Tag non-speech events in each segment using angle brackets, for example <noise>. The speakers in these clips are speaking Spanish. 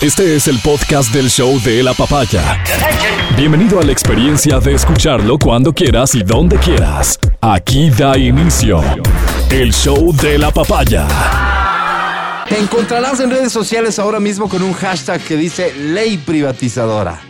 Este es el podcast del show de la papaya. Bienvenido a la experiencia de escucharlo cuando quieras y donde quieras. Aquí da inicio el show de la papaya. Te encontrarás en redes sociales ahora mismo con un hashtag que dice ley privatizadora.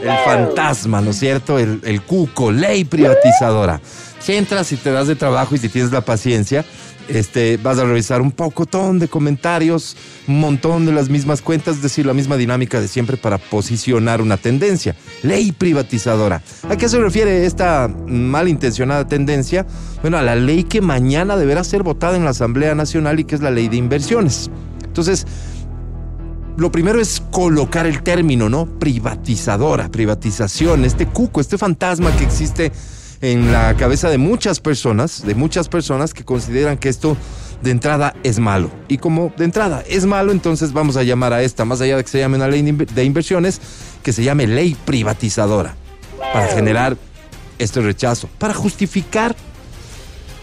El fantasma, ¿no es cierto? El, el cuco, ley privatizadora. Si entras y te das de trabajo y si tienes la paciencia, este, vas a revisar un pocotón de comentarios, un montón de las mismas cuentas, es decir, la misma dinámica de siempre para posicionar una tendencia. Ley privatizadora. ¿A qué se refiere esta malintencionada tendencia? Bueno, a la ley que mañana deberá ser votada en la Asamblea Nacional y que es la ley de inversiones. Entonces, lo primero es colocar el término, ¿no? Privatizadora, privatización, este cuco, este fantasma que existe en la cabeza de muchas personas, de muchas personas que consideran que esto de entrada es malo. Y como de entrada es malo, entonces vamos a llamar a esta, más allá de que se llame una ley de inversiones, que se llame ley privatizadora, para generar este rechazo, para justificar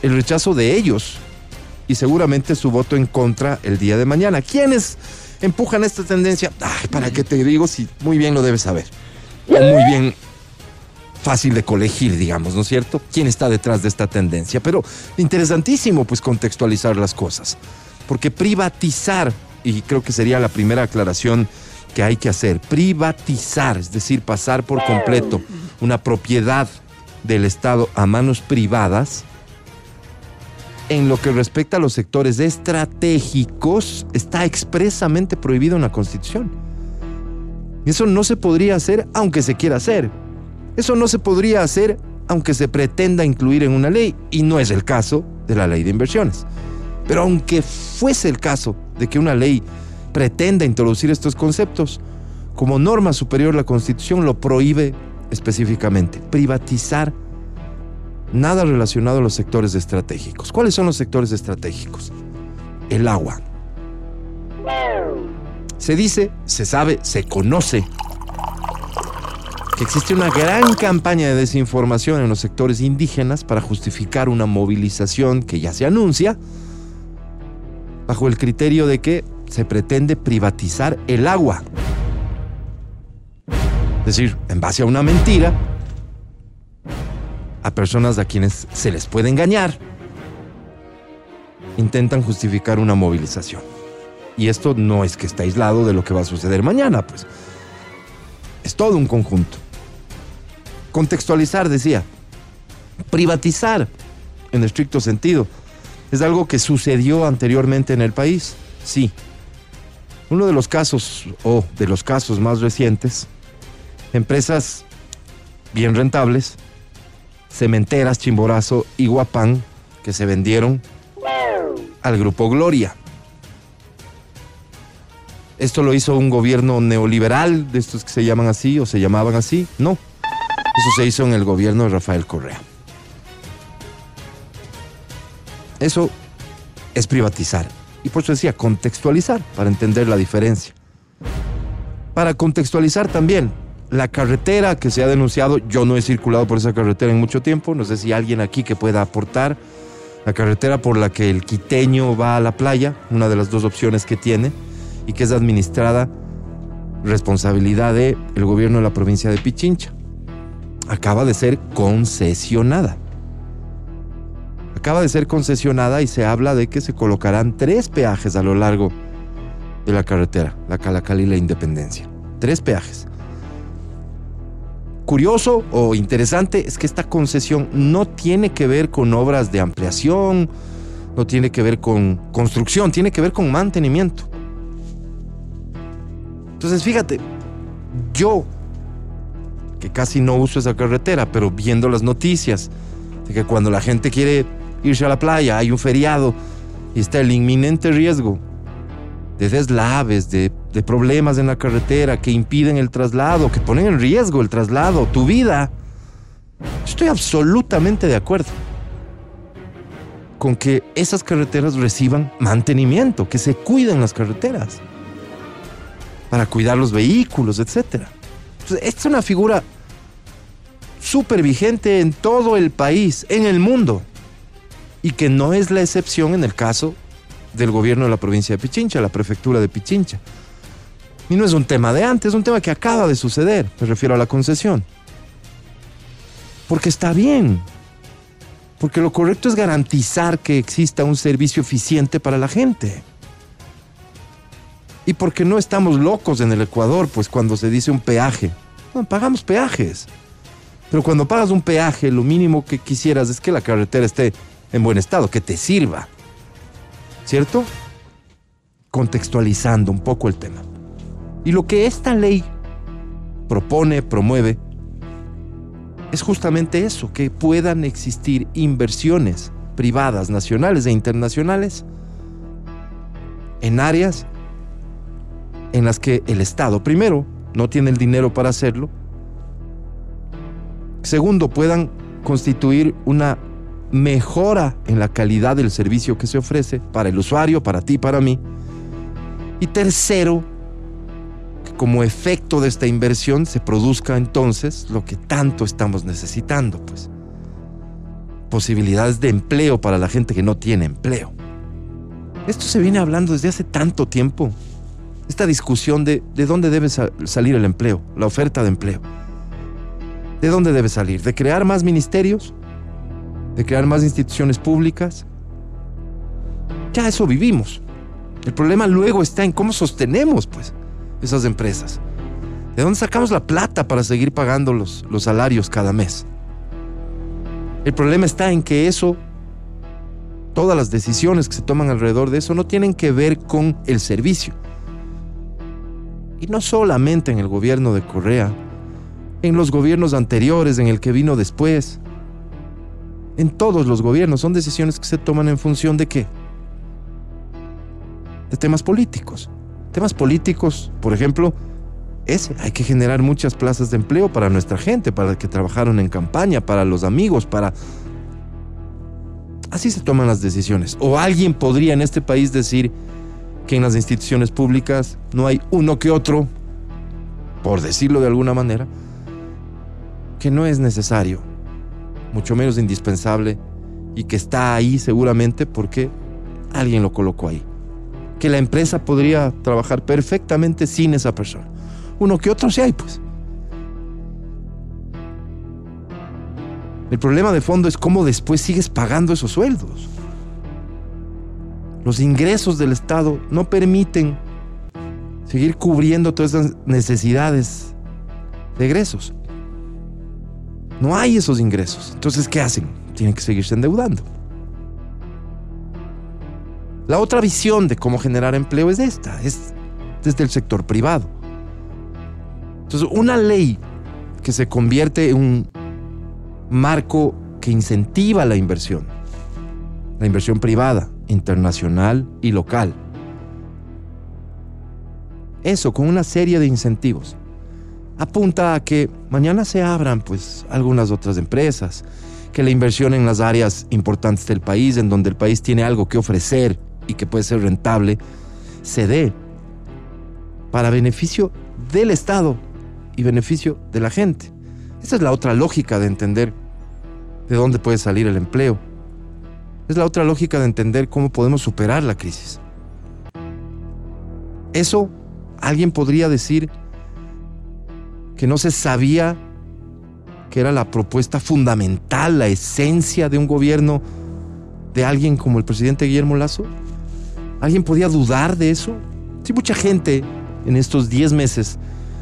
el rechazo de ellos y seguramente su voto en contra el día de mañana. ¿Quiénes empujan esta tendencia? Ay, para qué te digo si muy bien lo debes saber. O muy bien fácil de colegir, digamos, ¿no es cierto? ¿Quién está detrás de esta tendencia? Pero interesantísimo, pues, contextualizar las cosas. Porque privatizar, y creo que sería la primera aclaración que hay que hacer, privatizar, es decir, pasar por completo una propiedad del Estado a manos privadas, en lo que respecta a los sectores estratégicos, está expresamente prohibido en la Constitución. Eso no se podría hacer aunque se quiera hacer. Eso no se podría hacer aunque se pretenda incluir en una ley, y no es el caso de la ley de inversiones. Pero aunque fuese el caso de que una ley pretenda introducir estos conceptos, como norma superior la Constitución lo prohíbe específicamente, privatizar nada relacionado a los sectores estratégicos. ¿Cuáles son los sectores estratégicos? El agua. Se dice, se sabe, se conoce que existe una gran campaña de desinformación en los sectores indígenas para justificar una movilización que ya se anuncia bajo el criterio de que se pretende privatizar el agua. Es decir, en base a una mentira, a personas a quienes se les puede engañar, intentan justificar una movilización. Y esto no es que esté aislado de lo que va a suceder mañana, pues es todo un conjunto. Contextualizar, decía. Privatizar, en estricto sentido. Es algo que sucedió anteriormente en el país, sí. Uno de los casos, o de los casos más recientes, empresas bien rentables, cementeras, Chimborazo y Guapán, que se vendieron al grupo Gloria. ¿Esto lo hizo un gobierno neoliberal, de estos que se llaman así o se llamaban así? No. Eso se hizo en el gobierno de Rafael Correa. Eso es privatizar. Y por eso decía, contextualizar, para entender la diferencia. Para contextualizar también, la carretera que se ha denunciado, yo no he circulado por esa carretera en mucho tiempo, no sé si alguien aquí que pueda aportar, la carretera por la que el quiteño va a la playa, una de las dos opciones que tiene, y que es administrada responsabilidad del el gobierno de la provincia de Pichincha acaba de ser concesionada. Acaba de ser concesionada y se habla de que se colocarán tres peajes a lo largo de la carretera, la Calacali y la Independencia. Tres peajes. Curioso o interesante es que esta concesión no tiene que ver con obras de ampliación, no tiene que ver con construcción, tiene que ver con mantenimiento. Entonces, fíjate, yo que casi no uso esa carretera, pero viendo las noticias de que cuando la gente quiere irse a la playa hay un feriado y está el inminente riesgo de deslaves, de, problemas en la carretera que impiden el traslado, que ponen en riesgo el traslado, tu vida. Estoy absolutamente de acuerdo con que esas carreteras reciban mantenimiento, que se cuiden las carreteras para cuidar los vehículos, etcétera. Esta es una figura súper vigente en todo el país, en el mundo, y que no es la excepción en el caso del gobierno de la provincia de Pichincha, la prefectura de Pichincha. Y no es un tema de antes, es un tema que acaba de suceder, me refiero a la concesión. Porque está bien. Porque lo correcto es garantizar que exista un servicio eficiente para la gente. Y porque no estamos locos en el Ecuador, pues cuando se dice un peaje. No, pagamos peajes. Pero cuando pagas un peaje, lo mínimo que quisieras es que la carretera esté en buen estado, que te sirva. ¿Cierto? Contextualizando un poco el tema. Y lo que esta ley propone, promueve, es justamente eso, que puedan existir inversiones privadas, nacionales e internacionales, en áreas en las que el Estado, primero, no tiene el dinero para hacerlo, segundo, puedan constituir una mejora en la calidad del servicio que se ofrece para el usuario, para ti, para mí, y tercero, como efecto de esta inversión se produzca entonces lo que tanto estamos necesitando, pues. Posibilidades de empleo para la gente que no tiene empleo. Esto se viene hablando desde hace tanto tiempo. Esta discusión de, de dónde debe salir el empleo, la oferta de empleo. ¿De dónde debe salir? ¿De crear más ministerios? ¿De crear más instituciones públicas? Ya eso vivimos. El problema luego está en cómo sostenemos, pues esas empresas? ¿De dónde sacamos la plata para seguir pagando los, los salarios cada mes? El problema está en que eso, todas las decisiones que se toman alrededor de eso no tienen que ver con el servicio. Y no solamente en el gobierno de Correa, en los gobiernos anteriores, en el que vino después. En todos los gobiernos son decisiones que se toman en función de qué? De temas políticos. Temas políticos, por ejemplo, ese, hay que generar muchas plazas de empleo para nuestra gente, para que trabajaron en campaña, para los amigos, para... Así se toman las decisiones. O alguien podría en este país decir que en las instituciones públicas no hay uno que otro, por decirlo de alguna manera, que no es necesario, mucho menos indispensable, y que está ahí seguramente porque alguien lo colocó ahí que la empresa podría trabajar perfectamente sin esa persona. Uno que otro sí hay, pues. El problema de fondo es cómo después sigues pagando esos sueldos. Los ingresos del Estado no permiten seguir cubriendo todas esas necesidades de egresos. No hay esos ingresos. Entonces, ¿qué hacen? Tienen que seguirse endeudando. La otra visión de cómo generar empleo es esta, es desde el sector privado. Entonces, una ley que se convierte en un marco que incentiva la inversión, la inversión privada, internacional y local. Eso, con una serie de incentivos, apunta a que mañana se abran pues algunas otras empresas, que la inversión en las áreas importantes del país, en donde el país tiene algo que ofrecer, y que puede ser rentable, se dé para beneficio del Estado y beneficio de la gente. Esa es la otra lógica de entender de dónde puede salir el empleo. Es la otra lógica de entender cómo podemos superar la crisis. Eso alguien podría decir que no se sabía que era la propuesta fundamental, la esencia de un gobierno de alguien como el presidente Guillermo Lazo. ¿Alguien podía dudar de eso? Sí, mucha gente en estos 10 meses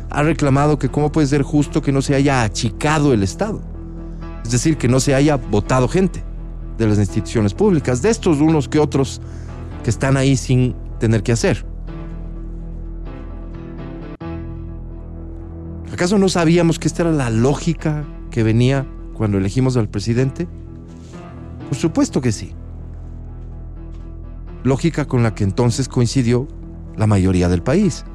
ha reclamado que cómo puede ser justo que no se haya achicado el Estado. Es decir, que no se haya votado gente de las instituciones públicas, de estos unos que otros que están ahí sin tener que hacer. ¿Acaso no sabíamos que esta era la lógica que venía cuando elegimos al presidente? Por supuesto que sí lógica con la que entonces coincidió la mayoría del país.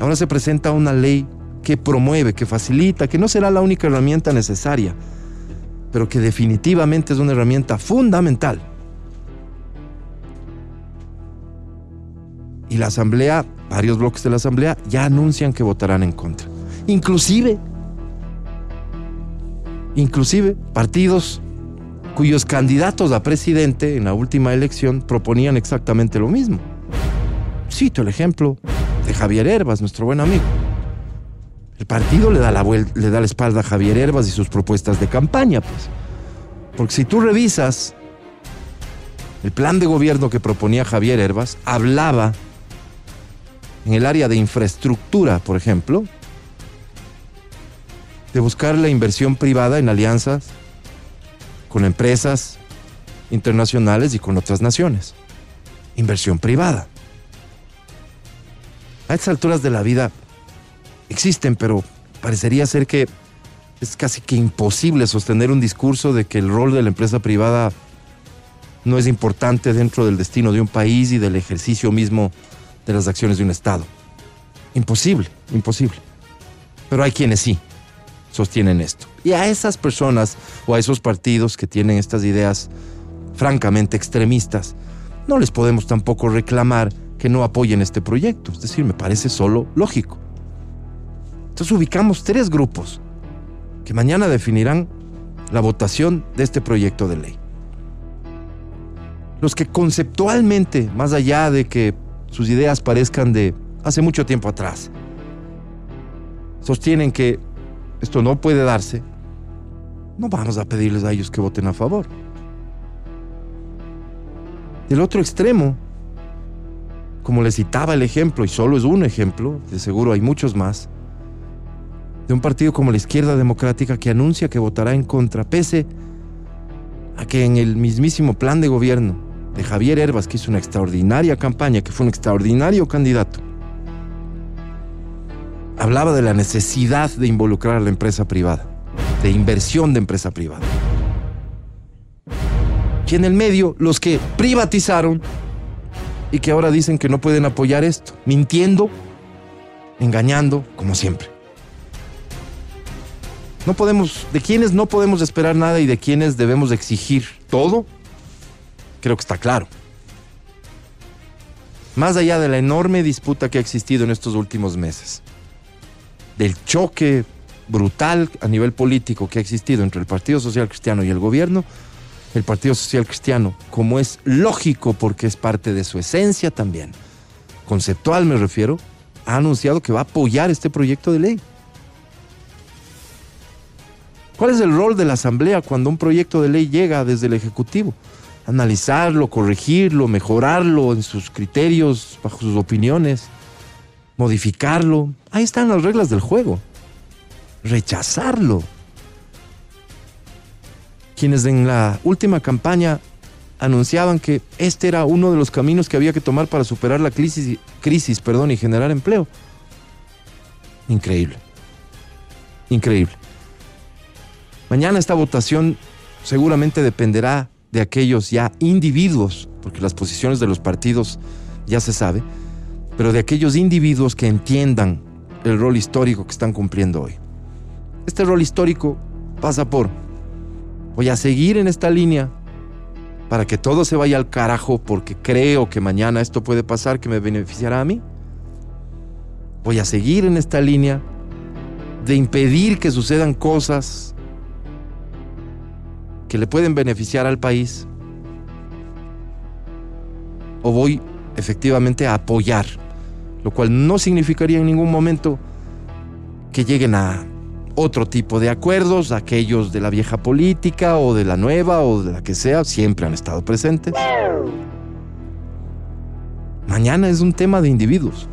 Ahora se presenta una ley que promueve, que facilita, que no será la única herramienta necesaria, pero que definitivamente es una herramienta fundamental. Y la Asamblea, varios bloques de la Asamblea, ya anuncian que votarán en contra. Inclusive, inclusive partidos cuyos candidatos a presidente en la última elección proponían exactamente lo mismo. cito el ejemplo de Javier Herbas, nuestro buen amigo. El partido le da la, le da la espalda a Javier Herbas y sus propuestas de campaña, pues. Porque si tú revisas el plan de gobierno que proponía Javier Herbas, hablaba en el área de infraestructura, por ejemplo, de buscar la inversión privada en alianzas con empresas internacionales y con otras naciones. Inversión privada. A estas alturas de la vida existen, pero parecería ser que es casi que imposible sostener un discurso de que el rol de la empresa privada no es importante dentro del destino de un país y del ejercicio mismo de las acciones de un Estado. Imposible, imposible. Pero hay quienes sí sostienen esto. Y a esas personas o a esos partidos que tienen estas ideas francamente extremistas, no les podemos tampoco reclamar que no apoyen este proyecto. Es decir, me parece solo lógico. Entonces ubicamos tres grupos que mañana definirán la votación de este proyecto de ley. Los que conceptualmente, más allá de que sus ideas parezcan de hace mucho tiempo atrás, sostienen que esto no puede darse, no vamos a pedirles a ellos que voten a favor. Del otro extremo, como les citaba el ejemplo, y solo es un ejemplo, de seguro hay muchos más, de un partido como la Izquierda Democrática que anuncia que votará en contra, pese a que en el mismísimo plan de gobierno de Javier Herbas, que hizo una extraordinaria campaña, que fue un extraordinario candidato, hablaba de la necesidad de involucrar a la empresa privada, de inversión de empresa privada. Y en el medio, los que privatizaron y que ahora dicen que no pueden apoyar esto, mintiendo, engañando, como siempre. No podemos, de quienes no podemos esperar nada y de quienes debemos exigir todo, creo que está claro. Más allá de la enorme disputa que ha existido en estos últimos meses, del choque brutal a nivel político que ha existido entre el Partido Social Cristiano y el gobierno, el Partido Social Cristiano, como es lógico porque es parte de su esencia también, conceptual me refiero, ha anunciado que va a apoyar este proyecto de ley. ¿Cuál es el rol de la Asamblea cuando un proyecto de ley llega desde el Ejecutivo? Analizarlo, corregirlo, mejorarlo en sus criterios, bajo sus opiniones, modificarlo. Ahí están las reglas del juego. Rechazarlo. Quienes en la última campaña anunciaban que este era uno de los caminos que había que tomar para superar la crisis, crisis perdón, y generar empleo. Increíble. Increíble. Mañana esta votación seguramente dependerá de aquellos ya individuos, porque las posiciones de los partidos ya se sabe, pero de aquellos individuos que entiendan el rol histórico que están cumpliendo hoy. Este rol histórico pasa por, voy a seguir en esta línea para que todo se vaya al carajo porque creo que mañana esto puede pasar que me beneficiará a mí. Voy a seguir en esta línea de impedir que sucedan cosas que le pueden beneficiar al país o voy efectivamente a apoyar, lo cual no significaría en ningún momento que lleguen a otro tipo de acuerdos, aquellos de la vieja política o de la nueva o de la que sea, siempre han estado presentes. Mañana es un tema de individuos.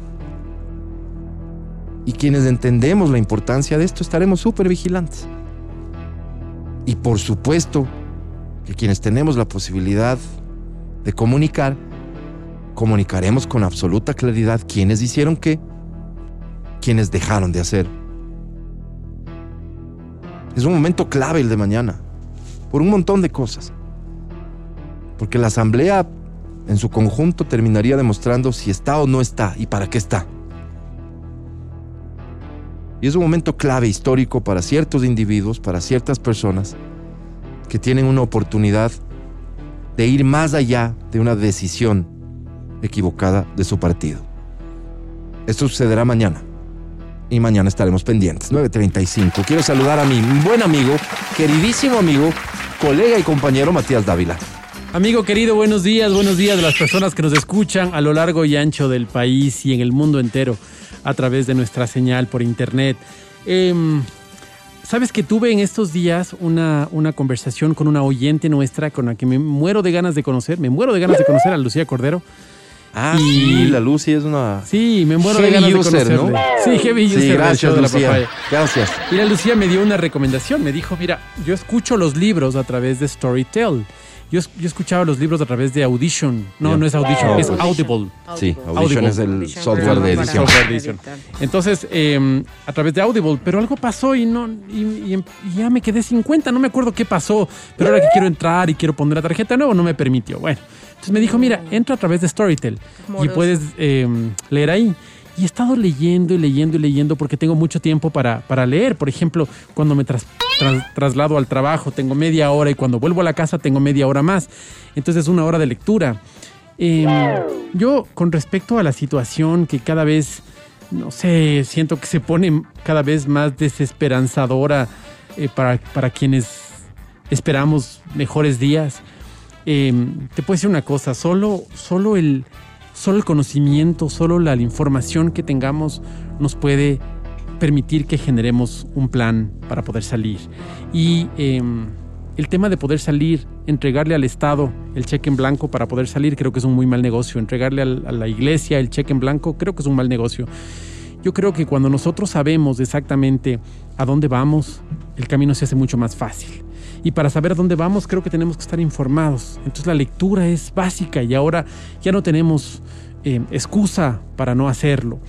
Y quienes entendemos la importancia de esto estaremos súper vigilantes. Y por supuesto que quienes tenemos la posibilidad de comunicar, comunicaremos con absoluta claridad quiénes hicieron qué, quiénes dejaron de hacer. Es un momento clave el de mañana, por un montón de cosas. Porque la asamblea en su conjunto terminaría demostrando si está o no está y para qué está. Y es un momento clave histórico para ciertos individuos, para ciertas personas que tienen una oportunidad de ir más allá de una decisión equivocada de su partido. Esto sucederá mañana. Y mañana estaremos pendientes. 9.35. Quiero saludar a mi buen amigo, queridísimo amigo, colega y compañero Matías Dávila. Amigo querido, buenos días, buenos días de las personas que nos escuchan a lo largo y ancho del país y en el mundo entero a través de nuestra señal por internet. Em, Sabes que tuve en estos días una, una conversación con una oyente nuestra con la que me muero de ganas de conocer, me muero de ganas de conocer a Lucía Cordero. Ah, Y- sí, la Lucy es una... Sí, me muero de ganas user, de ¿no? conocerle. Sí, heavy Sí, gracias, de la Lucía. papaya. Gracias. Y la Lucía me dio una recomendación. Me dijo, mira, yo escucho los libros a través de Storytel. Yo, yo escuchaba los libros a través de Audition. No, Ya. no es Audition, No, es pues. Audible. Sí, Audible. Audition Audible. es el Audition. software de edición. Software de edición. Entonces, eh, a través de Audible, pero algo pasó y no y, y- y ya me quedé sin cuenta, no me acuerdo qué pasó, pero ahora que quiero entrar y quiero poner la tarjeta de nuevo, no me permitió. Bueno, entonces me dijo, mira, entra a través de Storytel y Moroso. puedes eh, leer ahí. Y he estado leyendo y leyendo y leyendo porque tengo mucho tiempo para, para leer. Por ejemplo, cuando me tras- tras- traslado al trabajo tengo media hora y cuando vuelvo a la casa tengo media hora más. Entonces es una hora de lectura. Eh, yo, con respecto a la situación que cada vez, no sé, siento que se pone cada vez más desesperanzadora eh, para, para quienes esperamos mejores días, eh, te puedo decir una cosa, solo, solo, el, solo el conocimiento, solo la, información que tengamos nos puede permitir que generemos un plan para poder salir. Y eh, el tema de poder salir, entregarle al Estado el cheque en blanco para poder salir, creo que es un muy mal negocio. Entregarle a la iglesia el cheque en blanco, creo que es un mal negocio. Yo creo que cuando nosotros sabemos exactamente a dónde vamos, el camino se hace mucho más fácil. Y para saber dónde vamos, creo que tenemos que estar informados. Entonces la lectura es básica y ahora ya no tenemos eh, excusa para no hacerlo.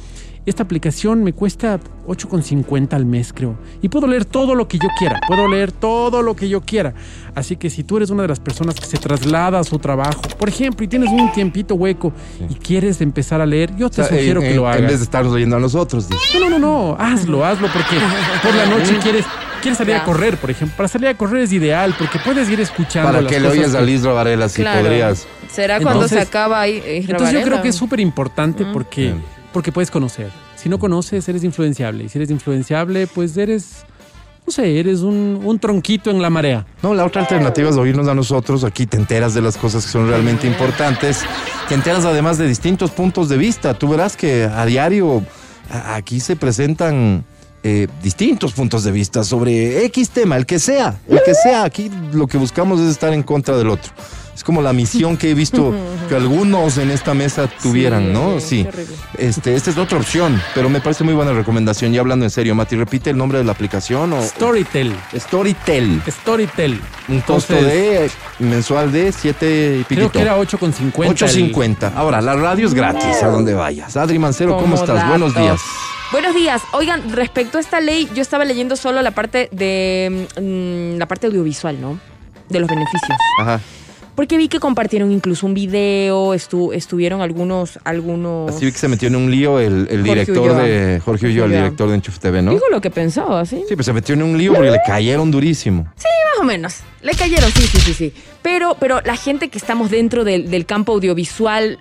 Esta aplicación me cuesta 8,50 al mes, creo. Y puedo leer todo lo que yo quiera. Puedo leer todo lo que yo quiera. Así que si tú eres una de las personas que se traslada a su trabajo, por ejemplo, y tienes un tiempito hueco y quieres empezar a leer, yo te O sea, sugiero en, que lo hagas. En vez de estarnos oyendo a nosotros, dice. No, no, no, no, hazlo, hazlo, porque por la noche <laughs> quieres, quieres salir a correr, por ejemplo. Para salir a correr es ideal, porque puedes ir escuchando Para las que le oyes a Liz Varela si Claro. podrías. ¿Será cuando Entonces- se acaba ahí? eh, Entonces yo creo que es súper importante porque, Bien. Porque puedes conocer. Si no conoces, eres influenciable. Y si eres influenciable, pues eres, no sé, eres un, un tronquito en la marea. No, la otra alternativa es oírnos a nosotros. Aquí te enteras de las cosas que son realmente importantes. Te enteras además de distintos puntos de vista. Tú verás que a diario aquí se presentan eh, distintos puntos de vista sobre X tema, el que sea. El que sea. Aquí lo que buscamos es estar en contra del otro. Es como la misión que he visto <laughs> que algunos en esta mesa tuvieran, ¿no? Sí. Este, esta es otra opción, pero me parece muy buena recomendación. Ya hablando en serio, Mati, repite el nombre de la aplicación o Storytel. Storytel. Storytel. Un costo de mensual de 7 y piquito. Creo que era 8,50. el- 8.50. Ahora, la radio es gratis a donde vayas. Adri Mancero, ¿cómo estás? Buenos días. Buenos días. Oigan, respecto a esta ley, yo estaba leyendo solo la parte de mm, la parte audiovisual, ¿no? De los beneficios. Ajá. Porque vi que compartieron incluso un video, estu- estuvieron algunos, algunos. Así vi que se metió en un lío el, el director de Jorge Ulloa, el director de Enchuf TV, ¿no? Digo lo que pensaba, ¿sí? Sí, pues se metió en un lío porque le cayeron durísimo. Más o menos. Le cayeron, sí, sí, sí, sí. Pero, pero la gente que estamos dentro del, del campo audiovisual,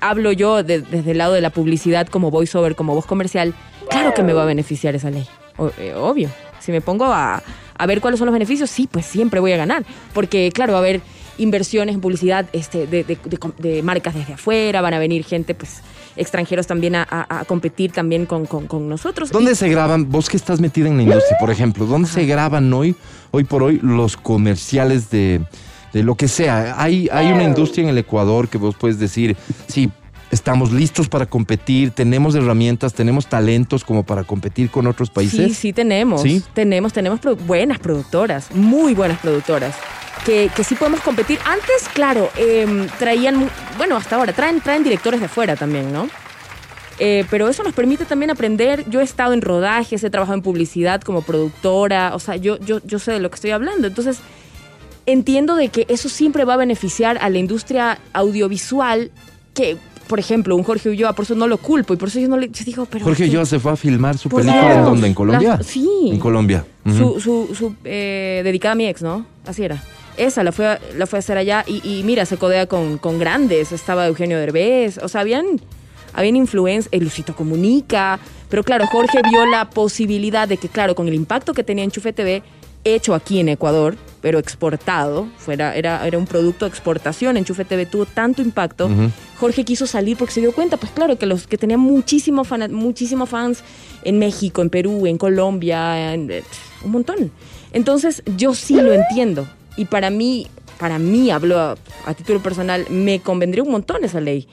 hablo yo de- desde el lado de la publicidad como voiceover, como voz comercial, claro que me va a beneficiar esa ley. O- eh, obvio. Si me pongo a, a ver cuáles son los beneficios, sí, pues siempre voy a ganar. Porque, claro, a haber inversiones en publicidad este, de, de- de marcas desde afuera, van a venir gente, pues, extranjeros también a, a- a competir también con, con- con nosotros. ¿Dónde Y- se graban? Vos que estás metida en la industria, por ejemplo, ¿dónde se graban hoy, hoy por hoy, los comerciales de, de lo que sea? Hay, hay una industria en el Ecuador que vos puedes decir, sí, estamos listos para competir, tenemos herramientas, tenemos talentos como para competir con otros países. Sí, sí tenemos. ¿Sí? Tenemos, tenemos produ- buenas productoras, muy buenas productoras. Que, que sí podemos competir. Antes, claro, em, traían, bueno, hasta ahora, traen, traen directores de afuera también, ¿no? Eh, pero eso nos permite también aprender. Yo he estado en rodajes, he trabajado en publicidad como productora, o sea, yo, yo, yo sé de lo que estoy hablando. Entonces, entiendo de que eso siempre va a beneficiar a la industria audiovisual que, por ejemplo, un Jorge Ulloa, por eso no lo culpo y por eso yo no le yo digo, pero... Jorge. Ulloa se fue a filmar su película en Dios. dónde, en Colombia. La- sí. En Colombia. Su, su, su, eh, dedicada a mi ex, ¿no? Así era. Esa la fue, a- la fue a hacer allá y, y mira, se codea con, con grandes. Estaba Eugenio Derbez, o sea, habían, habían influencia, el Lucito Comunica. Pero claro, Jorge vio la posibilidad de que, claro, con el impacto que tenía Enchufe TV, hecho aquí en Ecuador, pero exportado, fuera, era, era un producto de exportación, Enchufe TV tuvo tanto impacto, Jorge quiso salir porque se dio cuenta, pues claro, que los que tenían muchísimos muchísimos fans en México, en Perú, en Colombia, en- eh, un montón. Entonces yo sí lo entiendo. Y para mí, para mí, hablo a, a título personal, me convendría un montón esa ley.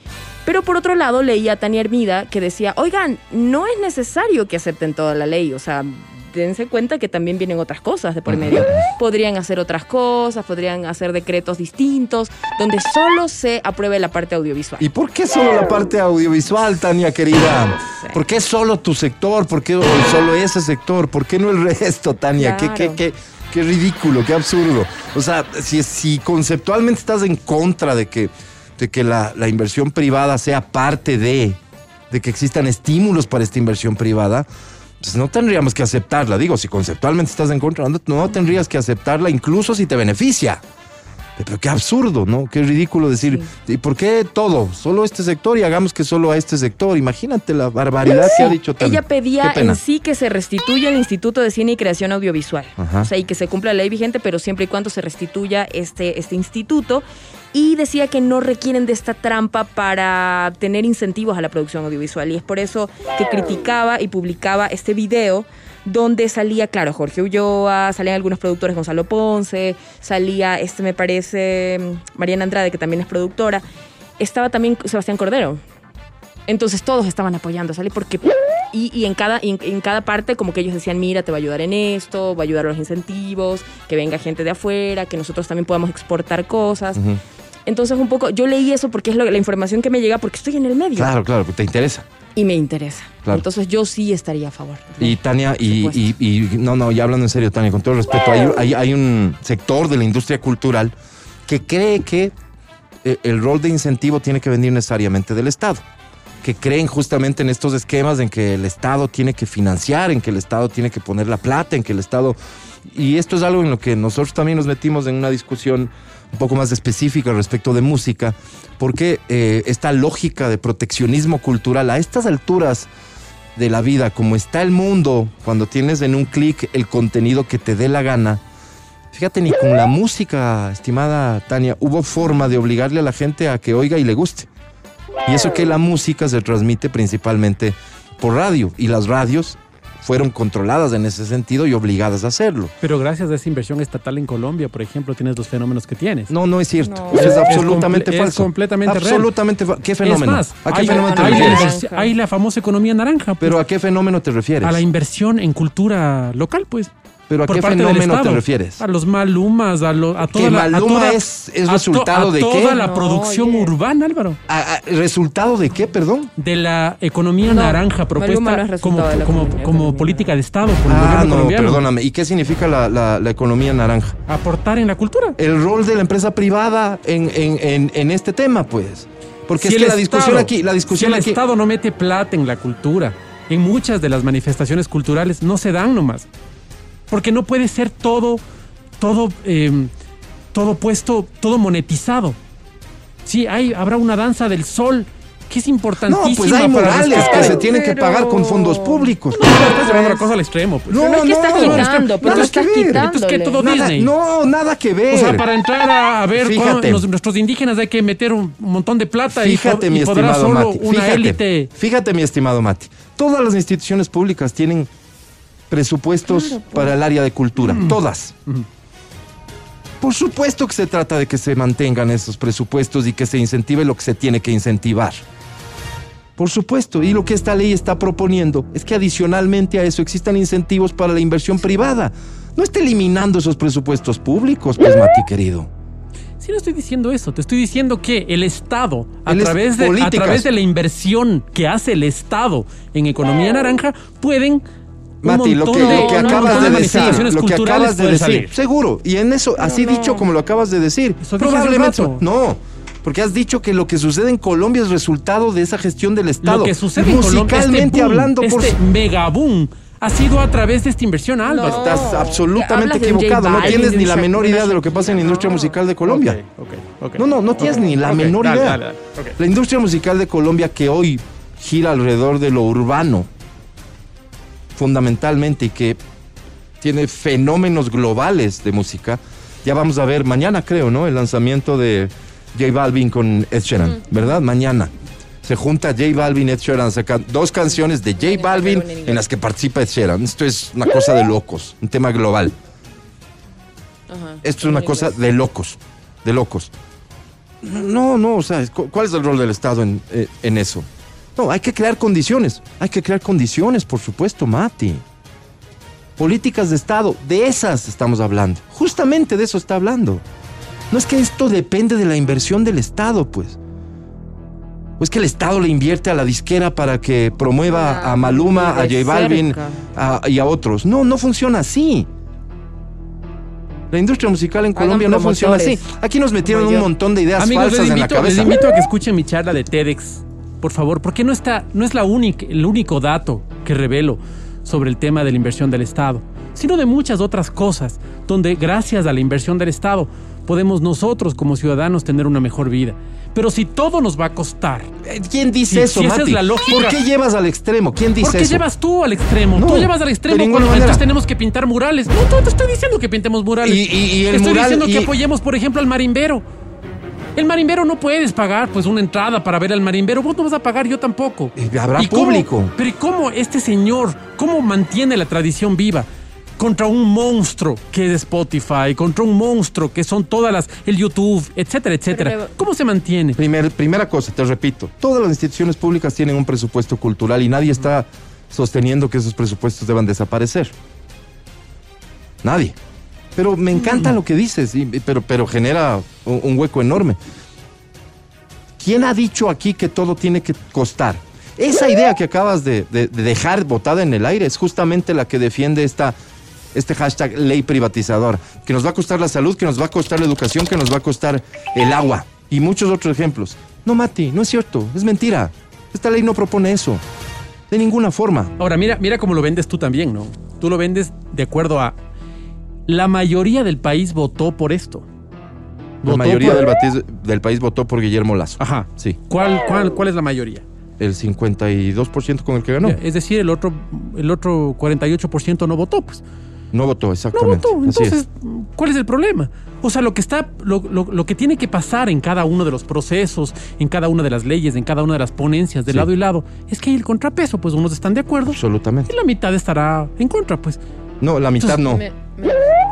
Pero por otro lado, leía a Tania Hermida que decía, oigan, no es necesario que acepten toda la ley, o sea, dense cuenta que también vienen otras cosas de por medio. Podrían hacer otras cosas, podrían hacer decretos distintos, donde solo se apruebe la parte audiovisual. ¿Y por qué solo la parte audiovisual, Tania querida? ¿Por qué solo tu sector? ¿Por qué solo ese sector? ¿Por qué no el resto, Tania? ¿Qué, qué, qué, qué ridículo, qué absurdo. O sea, si, conceptualmente estás en contra de que, de que la, inversión privada sea parte de, de que existan estímulos para esta inversión privada, pues no tendríamos que aceptarla. Digo, si conceptualmente estás en contra, no tendrías que aceptarla incluso si te beneficia. Pero qué absurdo, ¿no? Qué ridículo decir, ¿y por qué todo? Solo este sector y hagamos que solo a este sector. Imagínate la barbaridad que ha dicho Tania. Ella pedía en sí que se restituya el Instituto de Cine y Creación Audiovisual. Ajá. O sea, y que se cumpla la ley vigente, pero siempre y cuando se restituya este, este instituto. Y decía que no requieren de esta trampa para tener incentivos a la producción audiovisual. Y es por eso que criticaba y publicaba este video donde salía, claro, Jorge Ulloa, salían algunos productores, Gonzalo Ponce, salía, este me parece, Mariana Andrade, que también es productora. Estaba también Sebastián Cordero. Entonces todos estaban apoyando, ¿sale? Porque y, y en cada y en, en cada parte como que ellos decían, mira, te va a ayudar en esto, va a ayudar a los incentivos, que venga gente de afuera, que nosotros también podamos exportar cosas. Entonces un poco, yo leí eso porque es lo- la información que me llega porque estoy en el medio Claro, claro, te interesa. Y me interesa. Claro. Entonces yo sí estaría a favor. Y Tania, y, y- y- no, no, ya hablando en serio, Tania, con todo el respeto, hay, hay- hay un sector de la industria cultural que cree que eh, el rol de incentivo tiene que venir necesariamente del Estado. Que creen justamente en estos esquemas en que el Estado tiene que financiar, en que el Estado tiene que poner la plata, en que el Estado. Y esto es algo en lo que nosotros también nos metimos en una discusión un poco más específica respecto de música, porque eh, esta lógica de proteccionismo cultural a estas alturas de la vida, como está el mundo, cuando tienes en un clic el contenido que te dé la gana, fíjate, ni con la música, estimada Tania, hubo forma de obligarle a la gente a que oiga y le guste. Y eso que la música se transmite principalmente por radio, y las radios fueron controladas en ese sentido y obligadas a hacerlo. Pero gracias a esa inversión estatal en Colombia, por ejemplo, tienes los fenómenos que tienes. No, no es cierto. No. Eso es Es- es absolutamente comple- es falso. completamente real. Absolutamente fa- ¿Qué Es fenómeno? más, ¿A qué hay, fenómeno te hay la refieres? hay la famosa economía naranja. pues, ¿Pero a qué fenómeno te refieres? a la inversión en cultura local, pues. ¿Pero a qué fenómeno te refieres? A los Malumas, a, lo- a ¿Que toda la, a Maluma toda- es- es a to- resultado a de toda qué? la No, producción oye. urbana, Álvaro. ¿A- a- ¿Resultado de qué, perdón? De la economía No, naranja Maluma propuesta no como, resultado de la como, economía- como economía política de. Estado por el Ah, gobierno no, colombiano. perdóname. ¿Y qué significa la, la- la economía naranja? Aportar en la cultura. El rol de la empresa privada en, en- en- en este tema, pues. Porque Si es que la discusión Estado- aquí, la discusión si el aquí. Estado no mete plata en la cultura, en muchas de las manifestaciones culturales no se dan nomás. Porque no puede ser todo, todo, eh, todo puesto, todo monetizado. Sí, hay, habrá una danza del sol que es No, importantísima pues hay morales que se tienen que Pero- pagar con fondos públicos. No, estás llevando la cosa al extremo. pues. Pero no es que estás no, quitando, pero que ver. Entonces, ¿qué, todo Nada- Disney? no, nada que ver. O sea, para entrar a, a ver Fíjate. los- nuestros indígenas hay que meter un montón de plata y, Fíjate, po- mi y podrá estimado solo Mati. una Fíjate, élite. fíjate, mi estimado Mati. Todas las instituciones públicas tienen presupuestos para el área de cultura. Todas. Por supuesto que se trata de que se mantengan esos presupuestos y que se incentive lo que se tiene que incentivar. Por supuesto, y lo que esta ley está proponiendo es que adicionalmente a eso existan incentivos para la inversión privada. No esté eliminando esos presupuestos públicos, pues, Mati querido. Sí, no estoy diciendo eso. Te estoy diciendo que el Estado, a, El través de, a través de la inversión que hace el Estado en economía naranja, pueden. Mati, lo que, montón de- lo que un acabas de decir, lo que acabas de decir, salir. seguro. Y en eso, así no. dicho como lo acabas de decir, Eso probablemente rato. no, porque has dicho que lo que sucede en Colombia es resultado de esa gestión del Estado. Lo que sucede en Colombia, este musicalmente boom, hablando, por este megaboom, ha sido a través de esta inversión, Álvaro. No. estás absolutamente equivocado. No tienes ni la menor idea de lo que pasa en la industria musical de Colombia. Ok, ok, ok. No, no, no tienes ni la menor idea. dale, dale, ok. La industria musical de Colombia que hoy gira alrededor de lo urbano, fundamentalmente, y que tiene fenómenos globales de música. Ya vamos a ver mañana, creo, ¿no? El lanzamiento de J Balvin con Ed Sheeran, ¿verdad? Mañana. Se junta J Balvin Ed Sheeran, sacan dos canciones de J Balvin en las que participa Ed Sheeran. Esto es una cosa de locos, un tema global. Ajá. Esto es una cosa de locos, de locos. No, no, o sea, cu- ¿cuál es el rol del Estado en, eh, en eso? No, hay que crear condiciones, hay que crear condiciones, por supuesto, Mati. Políticas de Estado, de esas estamos hablando. Justamente de eso está hablando. No es que esto depende de la inversión del Estado, pues. O es que el Estado le invierte a la disquera para que promueva Ah, a Maluma, a J Balvin a- y a otros. No, no funciona así. La industria musical en Colombia no funciona así. Aquí nos metieron un montón de ideas Amigos, falsas les en la invito, les cabeza. invito a que escuchen mi charla de TEDx, por favor, porque no está, no es la única, el único dato que revelo sobre el tema de la inversión del Estado, sino de muchas otras cosas, donde gracias a la inversión del Estado podemos nosotros como ciudadanos tener una mejor vida. Pero si todo nos va a costar, Eh, ¿Quién dice Si- eso, si esa es Mati? la lógica- ¿Por qué llevas al extremo? ¿Quién dice ¿por qué eso? llevas tú al extremo? No, tú llevas al extremo cuando entonces tenemos que pintar murales. No, no te estoy diciendo que pintemos murales. Y- y- y el estoy mural- diciendo que apoyemos, por ejemplo, al marimbero. El marimbero no puedes pagar pues una entrada para ver al marimbero. Vos no vas a pagar, yo tampoco. Habrá ¿Y cómo- público. pero ¿y cómo este señor, cómo mantiene la tradición viva? Contra un monstruo que es Spotify, contra un monstruo que son todas las, el YouTube, etcétera, etcétera. Pero- ¿Cómo se mantiene? Primer- primera cosa, te repito, todas las instituciones públicas tienen un presupuesto cultural y nadie está sosteniendo que esos presupuestos deban desaparecer. Nadie. Pero me encanta lo que dices, pero, genera un, hueco enorme. ¿Quién ha dicho aquí que todo tiene que costar? Esa idea que acabas de, de- de dejar botada en el aire es justamente la que defiende esta, este hashtag ley privatizadora, que nos va a costar la salud, que nos va a costar la educación, que nos va a costar el agua y muchos otros ejemplos. No, Mati, no es cierto, es mentira. Esta ley no propone eso, de ninguna forma. Ahora, mira, mira cómo lo vendes tú también, ¿no? Tú lo vendes de acuerdo a. La mayoría del país votó por esto. La Votó mayoría por- del, batiz- del país votó por Guillermo Lazo. Ajá. Sí, ¿Cuál, cuál, cuál es la mayoría? el 52% con el que ganó. Es decir, el otro, el otro 48% no votó, pues. No votó, No exactamente. votó. Así es. Entonces, ¿cuál es el problema? O sea, lo que está, lo, lo- lo que tiene que pasar en cada uno de los procesos, en cada una de las leyes, en cada una de las ponencias, de Sí. lado y lado, es que hay el contrapeso, pues unos están de acuerdo Absolutamente. y la mitad estará en contra, pues. No, la mitad no. Me-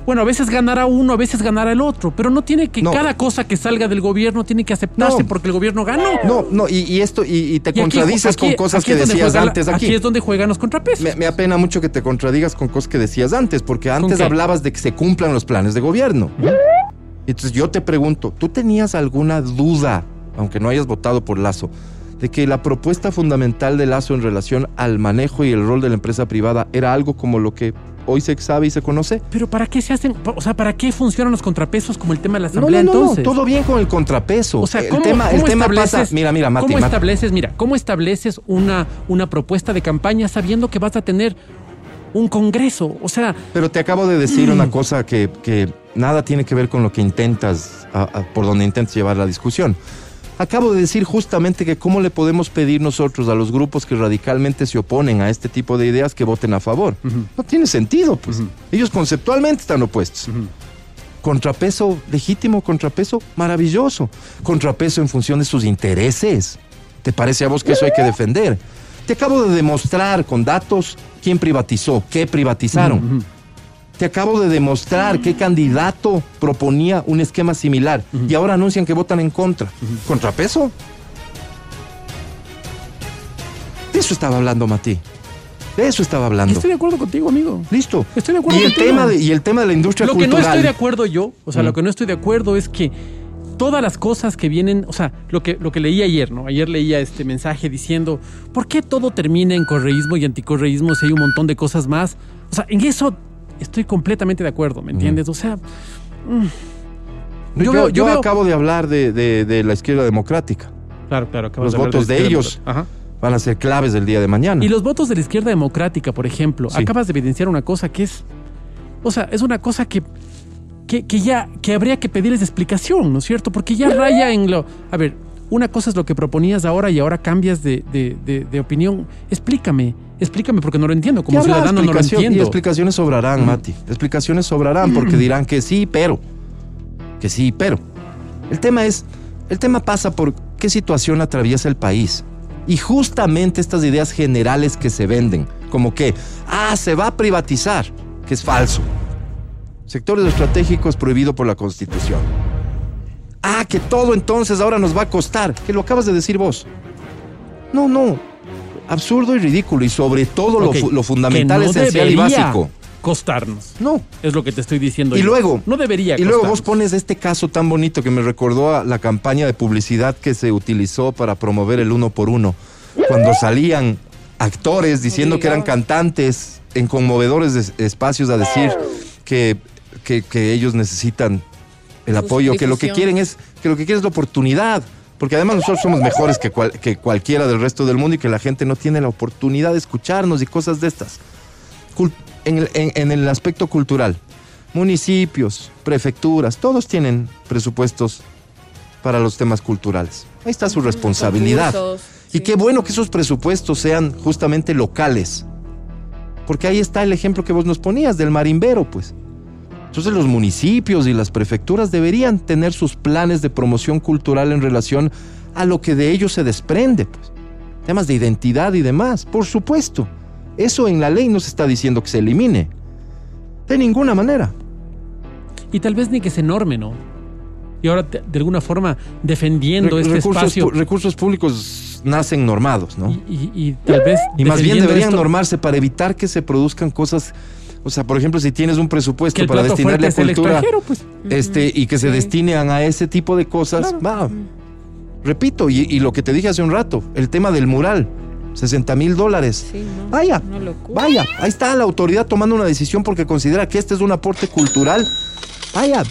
Bueno, a veces ganará uno, a veces ganará el otro, pero no tiene que No. cada cosa que salga del gobierno tiene que aceptarse No. porque el gobierno ganó. No, no, y, y esto, y, y te Y contradices aquí- con cosas aquí que decías juega antes aquí. Aquí es donde juegan los contrapesos. Me, me apena mucho que te contradigas con cosas que decías antes, porque antes hablabas de que se cumplan los planes de gobierno. Entonces yo te pregunto, ¿tú tenías alguna duda, aunque no hayas votado por Lazo, de que la propuesta fundamental de Lazo en relación al manejo y el rol de la empresa privada era algo como lo que hoy se sabe y se conoce? Pero ¿para qué se hacen? O sea, ¿para qué funcionan los contrapesos como el tema de la asamblea no, no, entonces? todo bien con el contrapeso. O sea, el ¿cómo, tema, el tema pasa, mira, mira, Mati, ¿cómo Mati, estableces, mira, cómo estableces una, una propuesta de campaña sabiendo que vas a tener un congreso? O sea, Pero te acabo de decir una cosa que, que nada tiene que ver con lo que intentas, a- a- por donde intentas llevar la discusión. Acabo de decir justamente que cómo le podemos pedir nosotros a los grupos que radicalmente se oponen a este tipo de ideas que voten a favor. No tiene sentido, pues. Ellos conceptualmente están opuestos. Contrapeso legítimo, contrapeso maravilloso. Contrapeso en función de sus intereses. ¿Te parece a vos que eso hay que defender? Te acabo de demostrar con datos quién privatizó, qué privatizaron. Te acabo de demostrar qué candidato proponía un esquema similar y ahora anuncian que votan en contra. ¿Contrapeso? De eso estaba hablando, Mati. De eso estaba hablando. estoy de acuerdo contigo, amigo. Listo. Estoy de acuerdo y el contigo. tema de, y el tema de la industria Lo que cultural. no estoy de acuerdo yo, o sea, Mm. lo que no estoy de acuerdo es que todas las cosas que vienen, o sea, lo que, lo que leí ayer, ¿no? Ayer leía este mensaje diciendo, ¿por qué todo termina en correísmo y anticorreísmo si hay un montón de cosas más? O sea, en eso estoy completamente de acuerdo, ¿me entiendes? O sea, yo yo veo- yo veo- acabo de hablar de, de- de la izquierda democrática. claro, claro. Los de votos de ellos. Ajá. Van a ser claves del día de mañana. Y los votos de la izquierda democrática, por ejemplo, Sí. acabas de evidenciar una cosa que es, o sea, es una cosa que, que, que ya, que habría que pedirles explicación, ¿no es cierto? Porque ya raya en lo, a ver, una cosa es lo que proponías ahora y ahora cambias de- de opinión. Explícame, Explícame porque no lo entiendo. Como ciudadano no lo entiendo. Y explicaciones sobrarán, Mati. Explicaciones sobrarán porque dirán que sí, pero. Que sí, pero. El tema es, el tema pasa por qué situación atraviesa el país. Y justamente estas ideas generales que se venden, como que, ah, se va a privatizar, que es falso. Sectores estratégicos prohibido por la Constitución. Ah, que todo entonces ahora nos va a costar, que lo acabas de decir vos. No, no. Absurdo y ridículo. Y sobre todo lo lo, fundamental, no esencial y debería básico. Costarnos. No. Es lo que te estoy diciendo. Y yo. luego, No debería y luego vos pones este caso tan bonito que me recordó a la campaña de publicidad que se utilizó para promover el uno por uno. Cuando salían actores diciendo que eran cantantes en conmovedores espacios a decir que, que- que ellos necesitan el apoyo, que lo que quieren es, que lo que quieren es la oportunidad. Porque además nosotros somos mejores que, cual- que cualquiera del resto del mundo y que la gente no tiene la oportunidad de escucharnos y cosas de estas en el, en- en el aspecto cultural, municipios, prefecturas, todos tienen presupuestos para los temas culturales. Ahí está su responsabilidad. Concursos, Y sí. qué bueno que esos presupuestos sean justamente locales. Porque ahí está el ejemplo que vos nos ponías del marimbero, pues. Entonces los municipios y las prefecturas deberían tener sus planes de promoción cultural en relación a lo que de ellos se desprende, pues. Temas de identidad y demás, por supuesto. Eso en la ley no se está diciendo que se elimine. De ninguna manera. Y tal vez ni que se norme, ¿no? Y ahora, de alguna forma, defendiendo Re- este recursos, espacio. recursos públicos nacen normados, ¿no? y, y- y tal vez. Y más bien deberían esto, normarse para evitar que se produzcan cosas. O sea, por ejemplo, si tienes un presupuesto para destinarle a cultura pues. este, y que se destinen a ese tipo de cosas, va. Repito, y, y lo que te dije hace un rato, el tema del mural, 60 mil dólares. Sí, no, Vaya, vaya, ahí está la autoridad tomando una decisión porque considera que este es un aporte cultural. Vaya,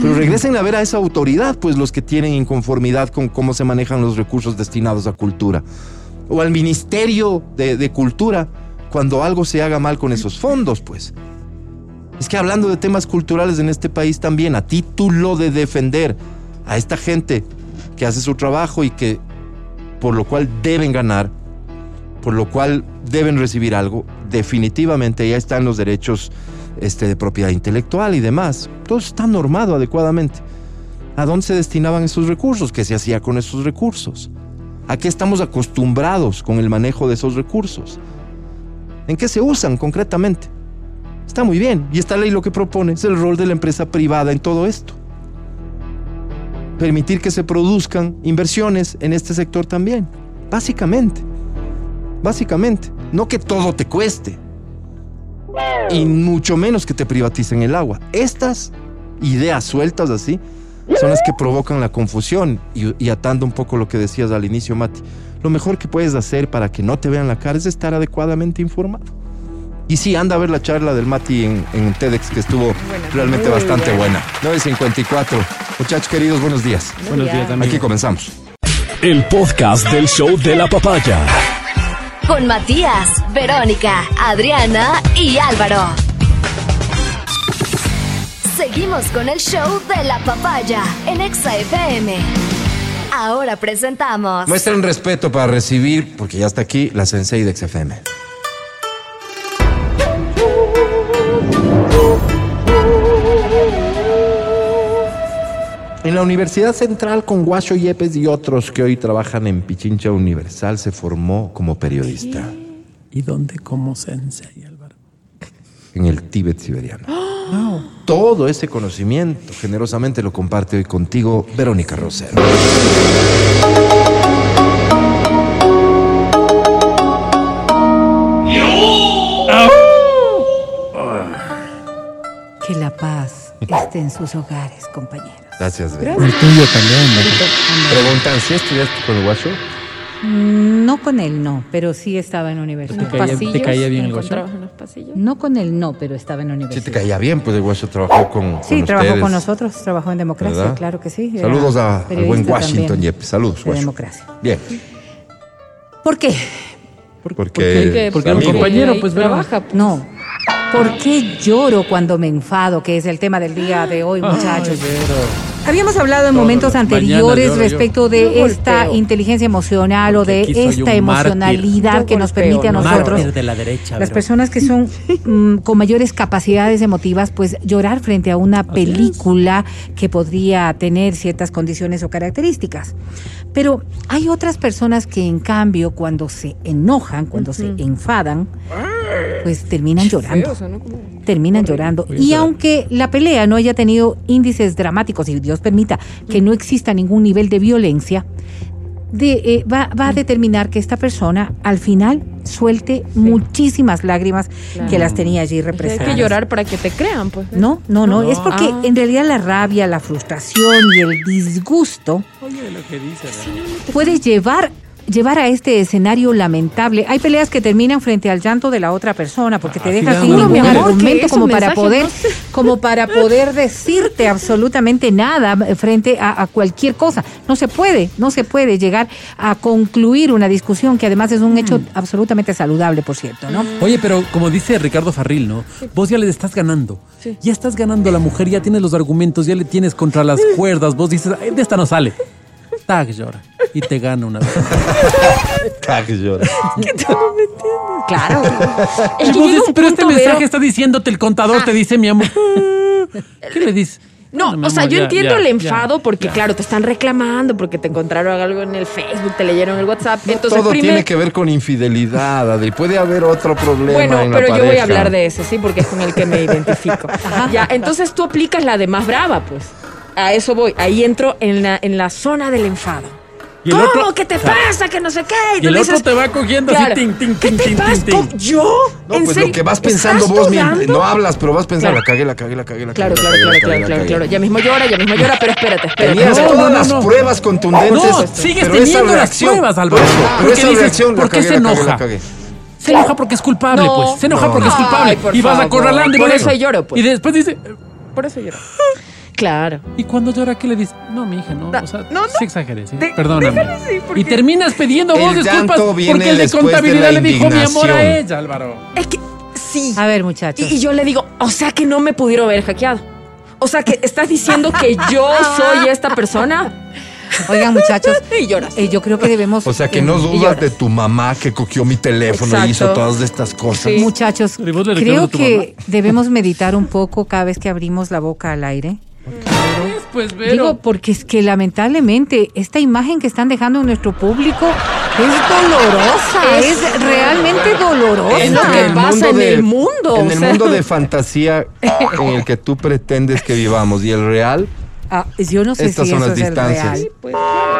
pero regresen a ver a esa autoridad, pues los que tienen inconformidad con cómo se manejan los recursos destinados a cultura. O al Ministerio de, de Cultura, cuando algo se haga mal con esos fondos, pues. Es que hablando de temas culturales en este país también, a título de defender a esta gente que hace su trabajo y que por lo cual deben ganar, por lo cual deben recibir algo, definitivamente ya están los derechos este, de propiedad intelectual y demás. Todo está normado adecuadamente. ¿A dónde se destinaban esos recursos? ¿Qué se hacía con esos recursos? ¿A qué estamos acostumbrados con el manejo de esos recursos? ¿En qué se usan concretamente? Está muy bien. Y esta ley lo que propone es el rol de la empresa privada en todo esto. Permitir que se produzcan inversiones en este sector también. Básicamente. Básicamente. No que todo te cueste. Y mucho menos que te privaticen el agua. Estas ideas sueltas así son las que provocan la confusión. Y, y atando un poco lo que decías al inicio, Mati. Lo mejor que puedes hacer para que no te vean la cara es estar adecuadamente informado. Y sí, anda a ver la charla del Mati en, en TEDx, que estuvo realmente muy bastante buena. buena. 9.54. Muchachos queridos, buenos días. Buenos días, Ya. amigo. Aquí comenzamos. El podcast del show de la papaya. Con Matías, Verónica, Adriana y Álvaro. Seguimos con el show de la papaya en Exa FM. Ahora presentamos Muestren respeto para recibir, porque ya está aquí, la Sensei de XFM. En la Universidad Central con Guacho Yepes y otros que hoy trabajan en Pichincha Universal se formó como periodista ¿Y dónde como sensei, Álvaro? en el Tíbet siberiano. Todo ese conocimiento generosamente lo comparte hoy contigo Verónica Rosero. Que la paz esté en sus hogares, compañeros. Gracias, Verónica. El tuyo también. Preguntan si estudiaste con el Guacho. Mm, No con él, no, pero sí estaba en la ¿Te universidad. caía, te caía bien el pasillos? No con él, no, pero estaba en la Sí universidad. te caía bien, pues el Guacho trabajó con, con Sí, trabajó con nosotros, trabajó en democracia, ¿verdad? claro que sí. Saludos a- al buen Washington también Yepes. Saludos, De democracia. Bien. ¿Por qué? Porque, Porque- porque amigo. compañero, pues, pero- trabaja. pues. No. ¿Por qué lloro cuando me enfado? Que es el tema del día de hoy, muchachos. Ay, Vero. Habíamos hablado en momentos anteriores mañana lloro yo. respecto de esta golpeo. inteligencia emocional o de esta emocionalidad que nos permite a no nosotros, de la derecha. las bro. personas que son <laughs> mm, con mayores capacidades emotivas, pues llorar frente a una película que podría tener ciertas condiciones o características. Pero hay otras personas que en cambio cuando se enojan, cuando se enfadan, pues terminan llorando terminan llorando. Y aunque la pelea no haya tenido índices dramáticos y Dios permita que no exista ningún nivel de violencia, de, eh, va, va a determinar que esta persona al final suelte muchísimas lágrimas que las tenía allí Es que hay que llorar para que te crean, pues. No, no, no, es porque Ah. en realidad la rabia, la frustración y el disgusto Oye, lo que dice. puede llevar llevar a este escenario lamentable. Hay peleas que terminan frente al llanto de la otra persona porque te deja sin ningún amor, argumento como para poder no sé. <laughs> como para poder decirte absolutamente nada frente a, a cualquier cosa. No se puede, no se puede llegar a concluir una discusión que además es un hecho absolutamente saludable, por cierto, ¿no? Oye, pero como dice Ricardo Farril, ¿no? Vos ya le estás ganando. Sí. Ya estás ganando a la mujer, ya tienes los argumentos, ya le tienes contra las cuerdas. Vos dices, "Ay, de esta no sale. Tag llora. Y te gana una vez. <laughs> Cag, llora. Claro. Es Y que vos llega dices, un pero este mensaje está diciéndote, el contador te dice, mi amor. <laughs> ¿Qué le dices? No, Bueno, mi o sea, amor, yo ya, entiendo ya, el ya, enfado porque, ya. claro, te están reclamando porque te encontraron algo en el Facebook, te leyeron el WhatsApp. Entonces, Todo tiene que ver con infidelidad, Adri. Puede haber otro problema Bueno, en la pero yo voy a hablar de ese, sí, porque es con el que me identifico. Ya, entonces tú aplicas la de más brava, pues. A eso voy. Ahí entro en la, en la zona del enfado. Y el ¿Cómo? otro- ¿Qué te Claro. pasa? Que no sé qué. Y el otro dices, te va cogiendo claro, así, tin, tin, ¿Qué tin, te pasa? ¿Yo? No, ¿En pues serio? lo que vas pensando ¿Estás vos, mientras- no hablas, pero vas pensando, Claro. la cagué, la cagué, la cagué, la Claro, cagué, claro, la claro, cagué, claro, la claro, cagué. claro. Ya mismo llora, ya mismo llora, pero espérate, espérate. Tenías No, todas no, las no. pruebas contundentes. No, sigues pero teniendo las pruebas, Álvaro. Porque esa dices, ¿por qué cagué, se la cagué, la enoja? Se enoja porque es culpable, pues. Se enoja No. porque es culpable. Y vas favor. acorralando y Por eso lloro, pues. Y después dice, Por eso lloro. Claro. ¿y cuando llora qué le dices? No, mi hija, no. Da- O sea, no, no. sí exageré, sí. De- Perdóname. porque- Y terminas pidiendo vos disculpas porque el de contabilidad le dijo mi amor a ella, Álvaro. Es que sí. A ver, muchachos. Y, y yo le digo, o sea que no me pudieron haber hackeado. O sea que estás diciendo que yo <laughs> soy esta persona. Oigan, muchachos, <laughs> Y lloras. eh, yo creo que debemos O sea, que eh, no y dudas de tu mamá que cogió mi teléfono y hizo todas estas cosas. Sí. Muchachos, Pero ¿y vos le reclamas creo que debemos meditar un poco cada vez que abrimos la boca al aire. Pues, Vero. Digo, porque es que lamentablemente esta imagen que están dejando en nuestro público es dolorosa, es, realmente dolorosa. Es lo que el pasa en el mundo, En o el sea. mundo de fantasía en el que tú pretendes que vivamos y el real, Ah, yo no sé Estas si son eso las es el distancias. real. Pues,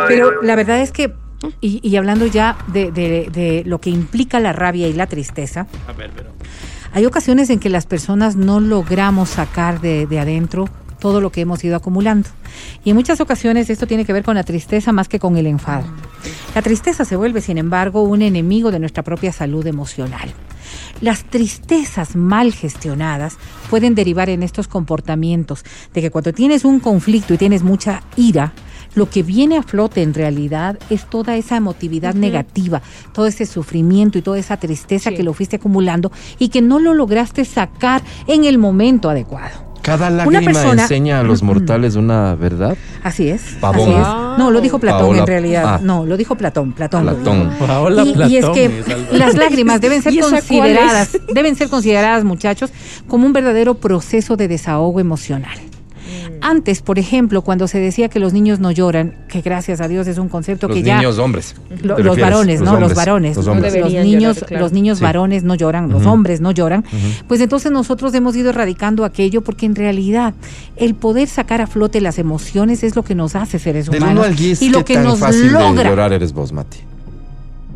Pero la verdad es que, y, y hablando ya de, de- de lo que implica la rabia y la tristeza, A ver, Vero. hay ocasiones en que las personas no logramos sacar de, de adentro todo lo que hemos ido acumulando. Y en muchas ocasiones esto tiene que ver con la tristeza más que con el enfado. La tristeza se vuelve, sin embargo, un enemigo de nuestra propia salud emocional. Las tristezas mal gestionadas pueden derivar en estos comportamientos de que cuando tienes un conflicto y tienes mucha ira, lo que viene a flote en realidad es toda esa emotividad negativa, todo ese sufrimiento y toda esa tristeza Sí. que lo fuiste acumulando y que no lo lograste sacar en el momento adecuado. Cada lágrima persona- enseña a los mortales una verdad. Así es. Pavón. así es. No, lo dijo Platón Paola- en realidad. ah. No, lo dijo Platón. Platón. Platón. Paola y, y es Platón que es, Álvaro. las lágrimas deben ser ¿Y consideradas, deben ser consideradas, muchachos, como un verdadero proceso de desahogo emocional. Antes, por ejemplo, cuando se decía que los niños no lloran, que gracias a Dios es un concepto Los que ya niños hombres. lo- ¿te los varones, ¿no? Los hombres, varones. Los Los, hombres. Deberían niños, llorar, claro. los niños Sí. varones no lloran, los hombres no lloran. Pues entonces nosotros hemos ido erradicando aquello porque en realidad el poder sacar a flote las emociones es lo que nos hace seres Del humanos 1 al 10, y lo ¿qué que tan nos fácil de logra llorar eres vos, Mati?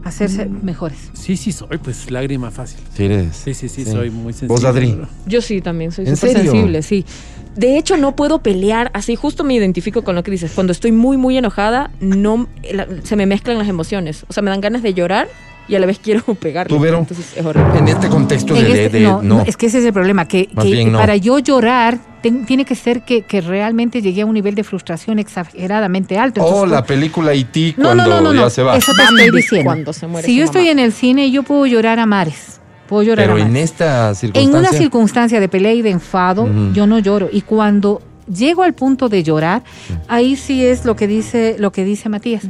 hacerse mejores. Sí, sí, soy, pues lágrima fácil. Sí eres. Sí, sí, sí, soy muy sensible. ¿Vos, Adri? Yo sí también, soy ¿En súper serio? sensible, sí. De hecho, no puedo pelear, así justo me identifico con lo que dices. Cuando estoy muy, muy enojada, no la- se me mezclan las emociones. O sea, me dan ganas de llorar y a la vez quiero <laughs> pegarle. ¿Tú, Vero? Entonces es horrible. En este contexto de, En de- este- de- no, no. no, es que ese es el problema, que, Más que bien no. para yo llorar ten- tiene que ser que, que realmente llegué a un nivel de frustración exageradamente alto. Oh, Entonces, la tú- película E.T. no, cuando no, no, no, ya no, se va. eso te estoy diciendo. cuando se muere si yo estoy en el cine, yo puedo llorar a mares, puedo llorar Pero en esta En circunstancia. una circunstancia de pelea y de enfado, yo no lloro. Y cuando llego al punto de llorar, ahí sí es lo que dice lo que dice Matías.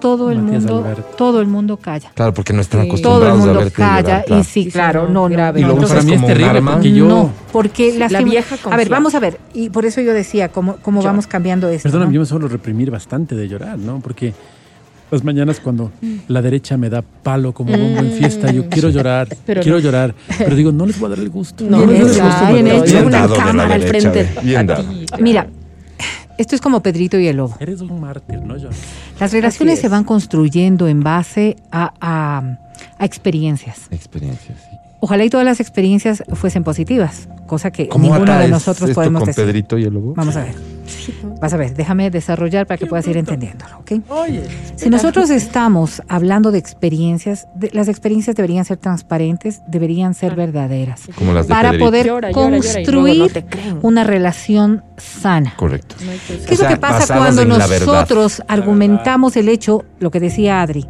Todo el Matías mundo, Alberto. todo el mundo calla. Claro, porque no están Sí. acostumbrados Todo el a mundo verte calla llorar, claro. y sí, claro, no, grave. Y lo usas para mí es terrible porque yo... no, porque La vieja A ver, vamos a ver, y por eso yo decía cómo, cómo vamos cambiando esto. Perdóname, ¿no? yo me suelo reprimir bastante de llorar, ¿no? Porque las mañanas cuando la derecha me da palo como bombo en fiesta, yo quiero llorar, Pero quiero no. llorar, pero digo, no les voy a dar el gusto. No, les Matías. hecho. Bien una cámara al frente. Mira, esto es como Pedrito y el lobo. Eres un mártir, ¿no, yo? Las relaciones es. se van construyendo en base a, a- a experiencias. Experiencias, sí. Ojalá y todas las experiencias fuesen positivas, cosa que ¿Cómo ninguno de nosotros esto podemos con decir. Pedrito y el lobo? Vamos a ver. Vas a ver, déjame desarrollar para que puedas ir entendiéndolo, ¿ok? Oye, Si nosotros estamos hablando de experiencias, de- las experiencias deberían ser transparentes, deberían ser verdaderas, Como las de para Pedrito. poder Llora, llora, llora y luego construir no una relación sana. Correcto. ¿Qué es O lo que pasa cuando nosotros argumentamos el hecho, lo que decía Adri,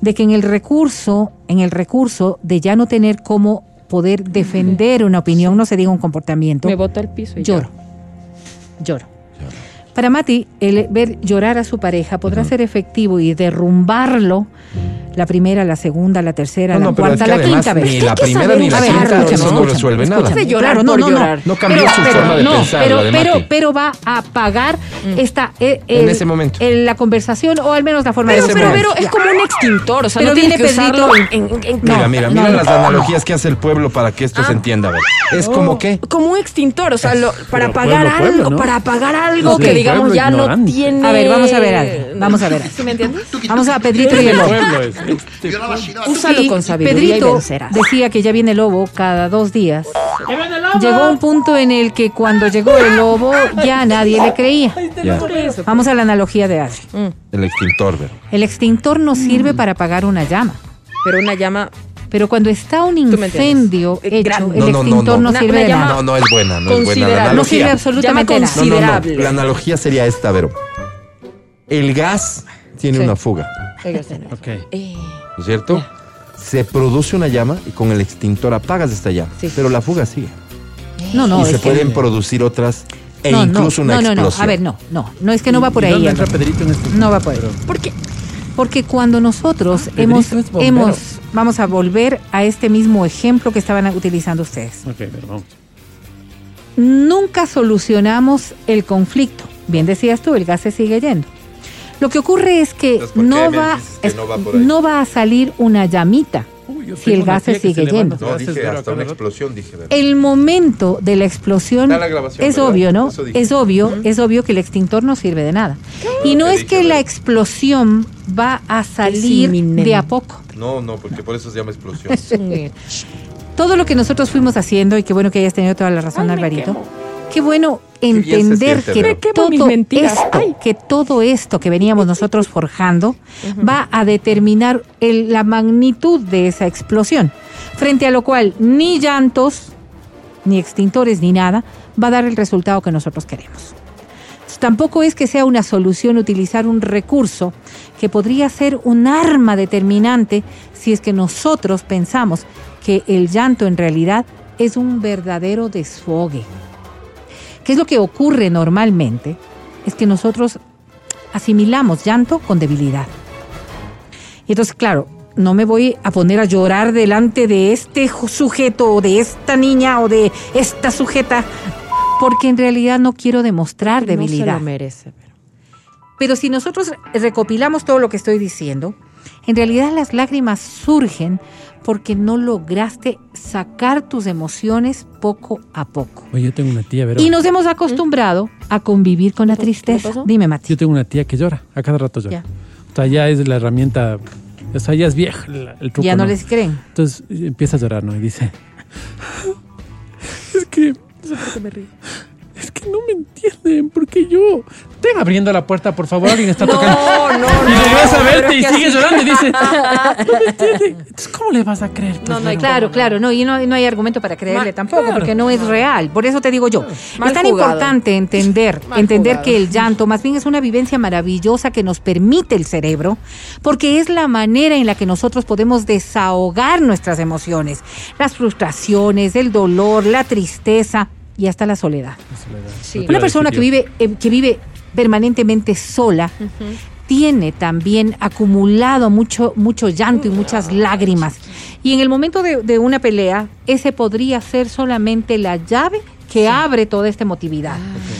de que en el recurso, en el recurso de ya no tener cómo poder defender una opinión, no se diga un comportamiento, Me bota al piso y lloro. Lloro. Para Mati, el ver llorar a su pareja podrá ser efectivo y derrumbarlo la primera, la segunda, la tercera, No, la no, pero es cuarta, que la quinta vez. ni la primera ni la quinta, eso no resuelve nada. escúchame. Llorar no, no, no. llorar. No cambió su forma de no, pensar, Pero, pero, pero va a pagar esta, eh, En el- ese momento. el- la conversación o al menos la forma Pero, de pero, pero es como un extintor, o sea, Pero no viene que usarlo en, en- en- Mira, No, mira, no, mira no. las analogías que hace el pueblo para que esto se entienda. a ver. Es como que como un extintor, o sea, lo- para apagar algo, para apagar algo que digamos ya no tiene. A ver, vamos a ver algo. Vamos a ver algo. <laughs> ¿Sí me entiendes? Vamos a Pedrito y el. Este, Úsalo Y con sabiduría y Pedrito vencerás. decía que ya viene el lobo cada dos días. Llegó un punto en el que cuando llegó el lobo ya nadie le creía. ya, Vamos a la analogía de Adri. el extintor, ver. El extintor no sirve para apagar una llama. Pero una llama. Pero cuando está un incendio hecho, el No, no, no, extintor no. sirve una de nada. No, no es buena, no es buena la. No sirve absolutamente Llama nada. No, no, no. Considerable. La analogía sería esta, Vero. El gas tiene Sí. una fuga, ok. Eh, ¿no es cierto? Se produce una llama y con el extintor apagas esta llama. Sí. Pero la fuga sigue. No, no, y es se que- pueden producir otras e no, no, incluso una no, no, no. explosión. A ver, no, no. No es que no va por ¿Y ahí. dónde entra. Pedrito en esto? No va por ahí. ¿Por qué? Porque cuando nosotros Pedrito hemos, es bombero. hemos, vamos a volver a este mismo ejemplo que estaban utilizando ustedes. Ok, pero vamos. Nunca solucionamos el conflicto. Bien decías tú, el gas se sigue yendo. Lo que ocurre es que Entonces, ¿por qué no va, que no va no a salir una llamita Uy, si el gas se sigue yendo. No, dije hasta una explosión, dije. El momento de la explosión la es ¿verdad? obvio, ¿no? Es obvio, es obvio que el extintor no sirve de nada. Y no es dije, que la explosión va a salir de a poco. No, no, porque por eso se llama explosión. <laughs> Todo lo que nosotros fuimos haciendo, y qué bueno que hayas tenido toda la razón, Ay, Alvarito. Qué bueno entender siente, que, todo esto, Ay. que todo esto que veníamos nosotros forjando va a determinar el- la magnitud de esa explosión. Frente a lo cual ni llantos, ni extintores, ni nada va a dar el resultado que nosotros queremos. Tampoco es que sea una solución utilizar un recurso que podría ser un arma determinante si es que nosotros pensamos que el llanto en realidad es un verdadero desfogue. ¿Qué es lo que ocurre normalmente? Es que nosotros asimilamos llanto con debilidad. Y entonces, claro, no me voy a poner a llorar delante de este sujeto o de esta niña o de esta sujeta, porque en realidad no quiero demostrar No se debilidad. lo merece. pero- Pero si nosotros recopilamos todo lo que estoy diciendo, en realidad las lágrimas surgen porque no lograste sacar tus emociones poco a poco. Oye, yo tengo una tía, Vero. Y nos hemos acostumbrado a convivir con la tristeza. Dime, Mati. Yo tengo una tía que llora, a cada rato llora. Ya. O sea, ya es la herramienta, o sea, ya es vieja el truco. Ya no les creen. Entonces empieza a llorar, ¿no? Y dice, <laughs> es que, es que no me entienden, porque yo... Ven abriendo la puerta, por favor, alguien está <laughs> tocando. No, no, Y regresa a pero verte y que sigue así- llorando y dice, no me entiende. Entonces, ¿cómo le vas a creer? pues, No, no hay? Claro, claro, no, y no, no hay argumento para creerle Ma- tampoco, claro. porque no es real. Por eso te digo yo, Mal es tan jugado. importante entender, <laughs> Mal entender jugado. que el llanto más bien es una vivencia maravillosa que nos permite el cerebro, porque es la manera en la que nosotros podemos desahogar nuestras emociones, las frustraciones, el dolor, la tristeza. y hasta la soledad. Sí. Una persona que vive, eh, que vive permanentemente sola tiene también acumulado mucho, mucho llanto y muchas lágrimas. Y en el momento de, de una pelea, ese podría ser solamente la llave que abre toda esta emotividad.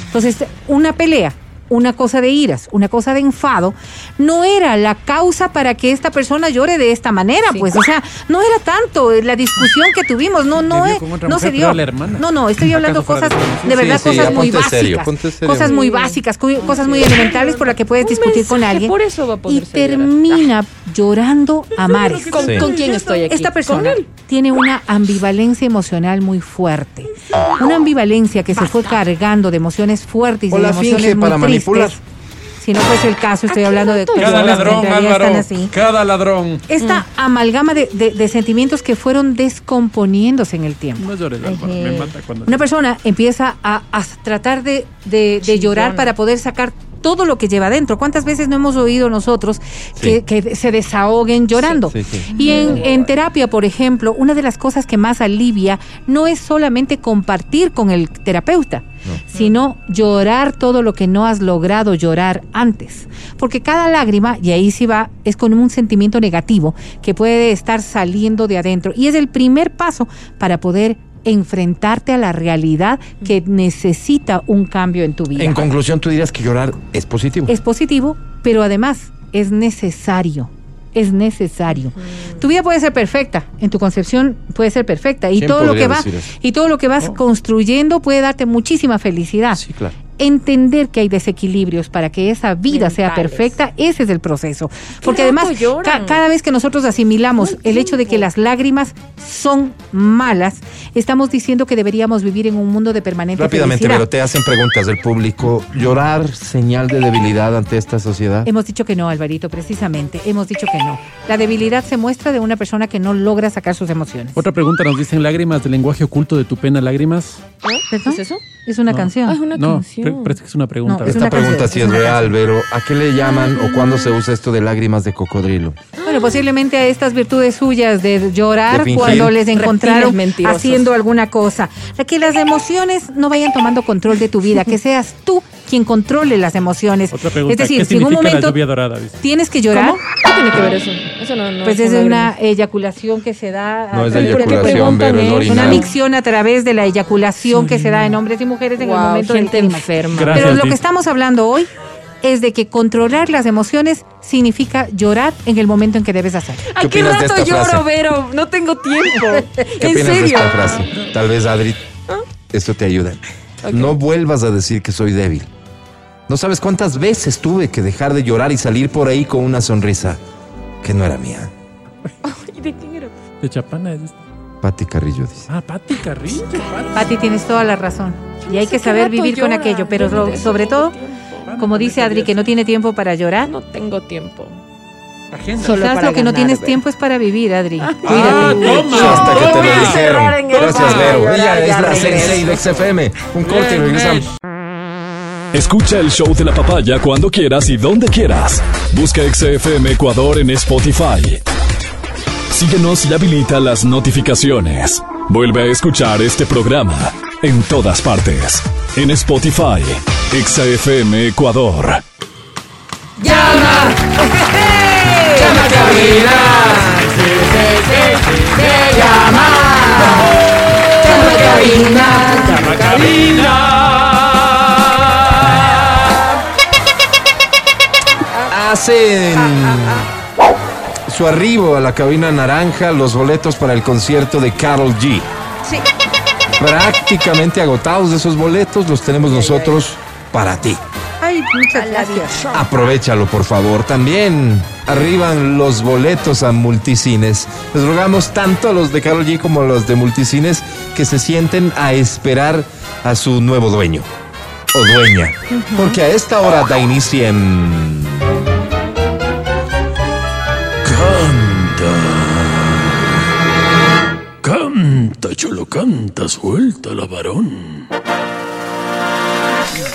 Entonces, una pelea, una cosa de iras, una cosa de enfado, no era la causa para que esta persona llore de esta manera, Sí. pues, o sea, no era tanto la discusión que tuvimos, no, no, es- no mujer, se dio. la hermana. No, no, estoy hablando ¿Acaso fuera cosas, de verdad, Sí, sí, cosas muy básicas, serio. cosas muy básicas, cosas muy elementales por las que puedes discutir con alguien por eso va a y llorar. termina <laughs> llorando a mares. ¿Con, Sí. con quién estoy aquí? Esta persona tiene una ambivalencia emocional muy fuerte. Una ambivalencia que se fue cargando de emociones fuertes y O de la emociones finge muy tristes. manipular. Si no fuese el caso, estoy hablando de Cada ladrón, Álvaro. están así. Cada ladrón. Esta amalgama de, de- de sentimientos que fueron descomponiéndose en el tiempo. No llores, Álvaro. Me mata cuando. Una persona empieza a, a tratar de, de- de Chillona. llorar para poder sacar todo lo que lleva adentro. ¿Cuántas veces no hemos oído nosotros que, que se desahoguen llorando? Sí, sí, sí. Y en, en terapia, por ejemplo, una de las cosas que más alivia no es solamente compartir con el terapeuta, sino llorar todo lo que no has logrado llorar antes. Porque cada lágrima, y ahí sí va, es con un sentimiento negativo que puede estar saliendo de adentro. Y es el primer paso para poder enfrentarte a la realidad que necesita un cambio en tu vida. En conclusión, tú dirías que llorar es positivo. Es positivo, pero además es necesario. Es necesario. Tu vida puede ser perfecta, en tu concepción puede ser perfecta y ¿Quién todo lo que va decir eso? y todo lo que vas construyendo puede darte muchísima felicidad. Sí, claro. Entender que hay desequilibrios para que esa vida sea perfecta, ese es el proceso. Porque además, ca- cada vez que nosotros asimilamos el hecho de que las lágrimas son malas, estamos diciendo que deberíamos vivir en un mundo de permanente Rápidamente, felicidad. pero te hacen preguntas del público. ¿Llorar señal de debilidad ante esta sociedad? Hemos dicho que no, Alvarito, precisamente. Hemos dicho que no. La debilidad se muestra de una persona que no logra sacar sus emociones. Otra pregunta nos dicen lágrimas del lenguaje oculto de tu pena, lágrimas. ¿Qué ¿Perdón? es eso? Es una No. canción. Ah, es una No, canción. Parece que es una pregunta. No, es Esta una pregunta sí es real, pero ¿a qué le llaman o cuándo se usa esto de lágrimas de cocodrilo? Bueno, posiblemente a estas virtudes suyas de llorar De cuando les encontraron haciendo alguna cosa. Que las emociones no vayan tomando control de tu vida, que seas tú quien controle las emociones. Otra pregunta. es decir, ¿Qué si en un momento dorada? Tienes que llorar, ¿Cómo? ¿Qué tiene que ver eso? Eso no, no pues es una eyaculación que se da orinar. una micción a través de la eyaculación que se da en hombres y mujeres en el momento del gente clímax. enferma. Gracias, Pero lo que estamos hablando hoy es de que controlar las emociones significa llorar en el momento en que debes hacer. Ay, qué de rato lloro, frase? Vero. No tengo tiempo. <laughs> ¿Qué ¿En opinas de serio? esta frase? Tal vez, Adri, esto te ayuda. No vuelvas a decir que soy débil. No sabes cuántas veces tuve que dejar de llorar y salir por ahí con una sonrisa que no era mía. <laughs> ¿Y de quién era? De Chapana es esta. Pati Carrillo dice. Ah, Pati Carrillo. Pati. Pati, tienes toda la razón. Y hay que saber vivir con llora. aquello, pero de sobre todo, tiempo. Como dice Adri, que no tiene tiempo para llorar. No tengo tiempo. Solo Quizás lo que no tienes tiempo es para vivir, Adri. Ah, Cuídate. toma. Hasta que te lo dijeron. Gracias, Vero. Ella es la sensei de XFM. Un corte y regresamos. Escucha el show de la papaya cuando quieras y donde quieras. Busca XFM Ecuador en Spotify. Síguenos y habilita las notificaciones. Vuelve a escuchar este programa en todas partes. En Spotify, XFM Ecuador. ¡Llama! ¡Llama cabina! ¡Llama! ¡Llama a cabina! ¡Llama a Hacen su arribo a la cabina naranja los boletos para el concierto de Carol G. Sí. Prácticamente agotados esos boletos los tenemos nosotros para ti. Ay, muchas gracias. Aprovechalo, por favor. También arriban los boletos a multicines. Les rogamos tanto a los de Carol G como a los de multicines que se sienten a esperar a su nuevo dueño o dueña. Porque a esta hora da inicio en... canta. Cholo, canta, suelta la varón.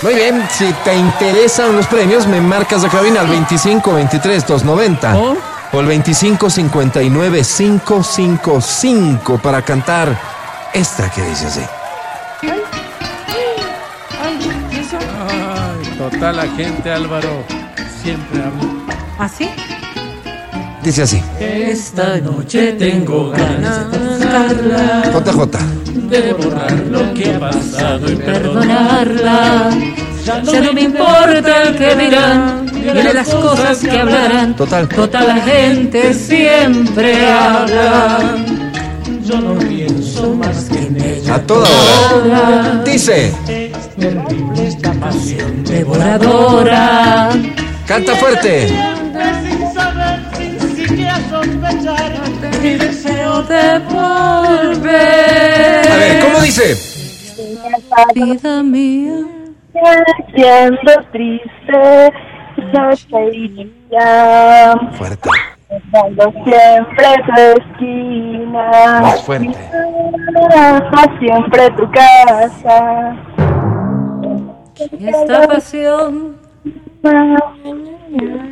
Muy bien, si te interesan los premios, me marcas la cabina al 25 23 290 ¿Oh? o al 25 59 555 para cantar esta que dice así. Total, la gente Álvaro siempre habla. ¿Así? ¿Ah, Dice así. Esta noche tengo ganas de buscarla, JJ. de borrar lo que ha pasado y Perdonarla. Ya no me importa el que dirán, ni de las cosas que hablarán. Total. Total la gente siempre habla. Yo no pienso más que en ella. A toda hora. Dice. Terrible esta pasión Devoradora. Canta fuerte. Mi deseo De volver. A ver, ¿cómo dice? Vida mía. siendo triste, noche y día, Fuerte. dando siempre tu esquina, Más fuerte. Siempre tu casa. Esta pasión.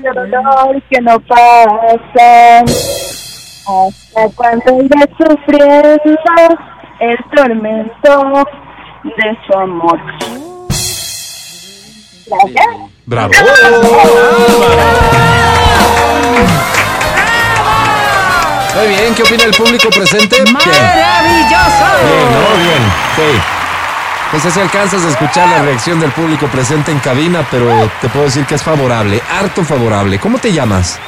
Dolor que no pasa, hasta cuando iré sufriendo el tormento de su amor. Gracias. Bravo. Muy bien, ¿qué opina el público presente? ¡Maravilloso! Bien, ¿no? Bien, sí. No sé si alcanzas a escuchar la reacción del público presente en cabina, pero te puedo decir que es favorable, harto favorable. ¿Cómo te llamas?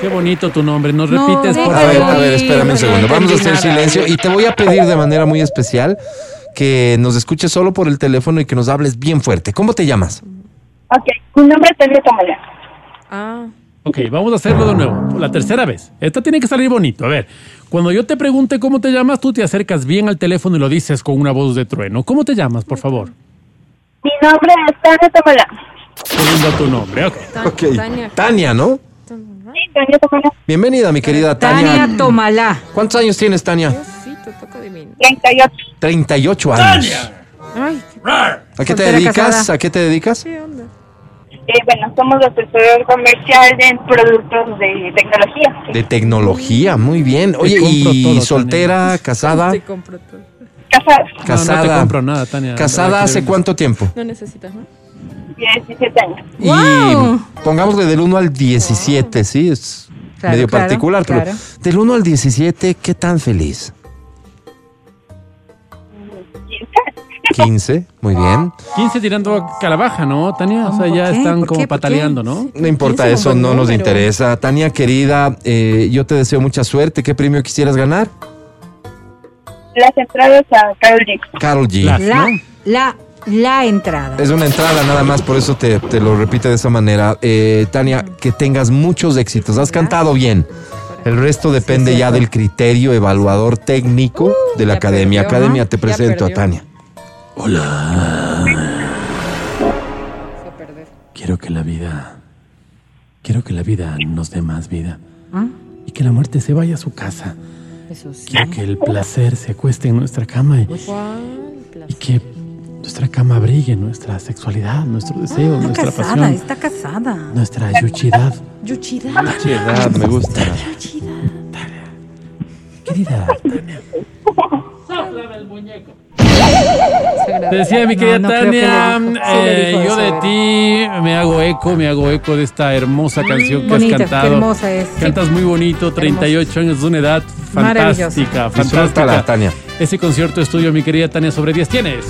Qué bonito tu nombre. ¿Nos No, repites, por A ver, favor? a ver, espérame un segundo. Vamos a hacer silencio y te voy a pedir de manera muy especial que nos escuches solo por el teléfono y que nos hables bien fuerte. ¿Cómo te llamas? Ok, mi nombre es Tania Tamala. Ah, Ok, vamos a hacerlo de nuevo. La tercera vez. Esta tiene que salir bonito. A ver, cuando yo te pregunte cómo te llamas, tú te acercas bien al teléfono y lo dices con una voz de trueno. ¿Cómo te llamas, por favor? Mi nombre es Tania Tamala. Segundo tu nombre. Ok. Tania. Tania, ¿no? Sí, Tania Tamala. Bienvenida, mi querida Tania Tania. Tomalá. ¿Cuántos años tienes, Tania? Diosito, toca de mí. 38. 38 años. Ay, ¿A qué te dedicas? casada. ¿A qué te dedicas? Eh, bueno, somos asesor comercial en productos de tecnología. De tecnología, muy bien. Oye, compro ¿y todo, soltera, casada? Te compro todo. Casados. No, Casada. no te compro nada, Tania. ¿Casada hace cuánto tiempo? No necesitas, ¿no? 17 años. Wow. Y pongámosle del 1 al 17, sí, es Claro, medio claro, particular, pero claro. del 1 al 17, ¿qué tan feliz? 15, muy bien. 15 tirando a calabaja, ¿no, Tania? O sea, ¿Por ya qué? están ¿Por como pataleando, ¿no? No importa 15 eso, no nos número. interesa. Tania, querida, eh, yo te deseo mucha suerte. ¿Qué premio quisieras ganar? Las entradas a Carol G. Carol G. Las- La, ¿no? la, la entrada. Es una entrada nada más, por eso te, te lo repite de esa manera. Eh, Tania, que tengas muchos éxitos. Has cantado bien. El resto depende ya del criterio evaluador técnico de la academia. perdió, academia, ¿no? te presento a. Tania. Fue a perder. Quiero que la vida. Quiero que la vida nos dé más vida. ¿Ah? Y que la muerte se vaya a su casa. Eso sí. Quiero que el placer se acueste en nuestra cama y, que nuestra cama abrigue nuestra sexualidad, nuestro deseo, Está nuestra casada, pasión, está casada. nuestra yuchidad. Yuchida. Piedad, me gusta. Querida Tania. Se grabó. Te decía mi querida no Tania. Sí eh, yo eso, de ti me hago eco, me hago eco de esta hermosa canción que Bonita, has qué cantado. hermosa es. Cantas muy bonito, 38 años, es una edad fantástica, fantástica. Tania. Ese concierto es tuyo, mi querida Tania, sobre 10 tienes.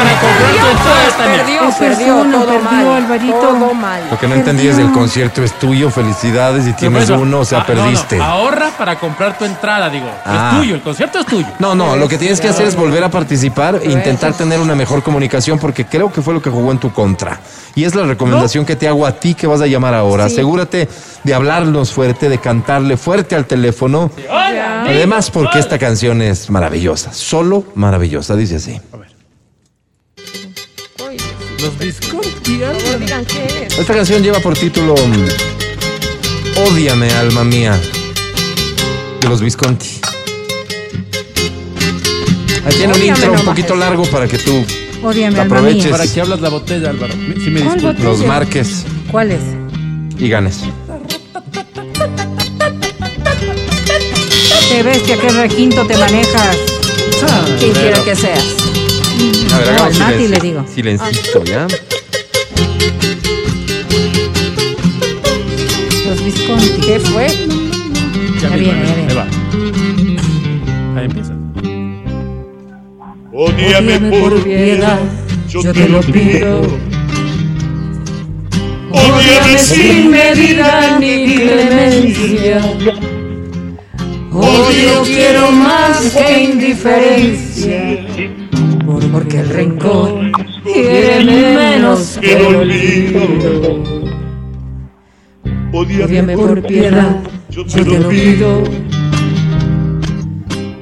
Para comprar tu entrada, Tania. Perdió, Eso es perdió, uno, todo perdió, mal. Alvarito. Todo mal. Lo que no entendí es el concierto es tuyo, felicidades y tienes uno, o sea, ah, no, no, perdiste. ahorra para comprar tu entrada, digo. Ah. Es tuyo, el concierto es tuyo. No, no, lo que tienes que hacer es volver a participar e intentar tener una mejor comunicación porque creo que fue lo que jugó en tu contra. Y es la recomendación que te hago a ti que vas a llamar ahora. Asegúrate de hablarnos fuerte, de cantarle fuerte al teléfono. Ya. Además, porque esta canción es maravillosa, solo maravillosa, dice así. Los Visconti, no digan qué es. Esta canción lleva por título mm, Ódiame, alma mía, de los Visconti. Ahí tiene un intro un poquito largo para que tú Ódiame, alma Aproveches. mía. ¿Para qué hablas la botella, Álvaro? Si me ¿Cuál disculpas. botella? los marques ¿Cuál es? y ganes. Qué bestia, qué requinto te manejas. Quien quiera que seas. A ver, No, hagamos Mati silencio. le digo. Silencito, ¿ya? Los Visconti. ¿Qué fue? Ya, Ya viene, ya ahí viene. va. Ahí empieza. Odíame por piedad, yo te lo pido. Odíame sin medida ni clemencia. Odio quiero más que indiferencia. Porque el rencor quiere menos que el olvido. Odíame por piedad, yo te lo pido.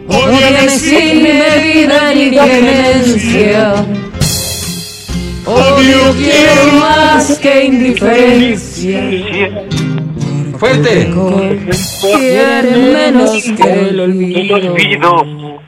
Odíame sin medida ni clemencia. Odio quiero más que indiferencia. ¡Fuerte! Quiere menos que el olvido.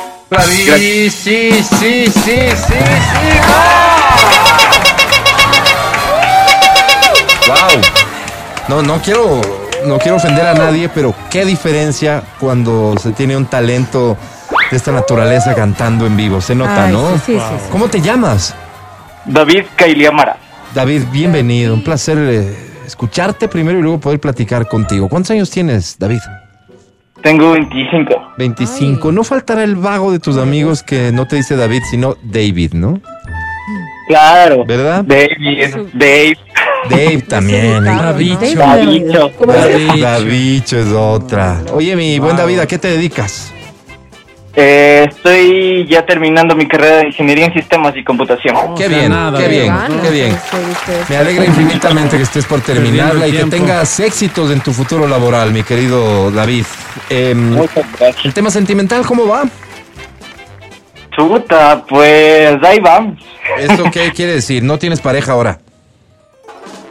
Sí, sí, sí, sí, sí, sí. Wow. No, no quiero, no quiero ofender a nadie, pero qué diferencia cuando se tiene un talento de esta naturaleza cantando en vivo. Se nota, Ay, ¿no? sí, sí, sí, sí. ¿Cómo te llamas? David Cailiamara. David, bienvenido. Un placer eh, escucharte primero y luego poder platicar contigo. ¿Cuántos años tienes, David? Tengo 25. 25. No faltará el vago de tus amigos que no te dice David, sino David, ¿no? Claro. ¿Verdad? David, Dave, Dave también. Davicho. Davicho. Davicho. Davicho es otra. Oye, mi buen David, ¿a qué te dedicas? Eh, estoy ya terminando mi carrera de Ingeniería en Sistemas y Computación. O Qué bien, nada, qué bien, qué bien. Me alegra infinitamente que estés por terminarla y que tengas éxitos en tu futuro laboral, mi querido David. Em, Muchas gracias. el tema sentimental, ¿cómo va? Chuta, pues ahí vamos. ¿Esto qué <laughs> quiere decir? ¿No tienes pareja ahora?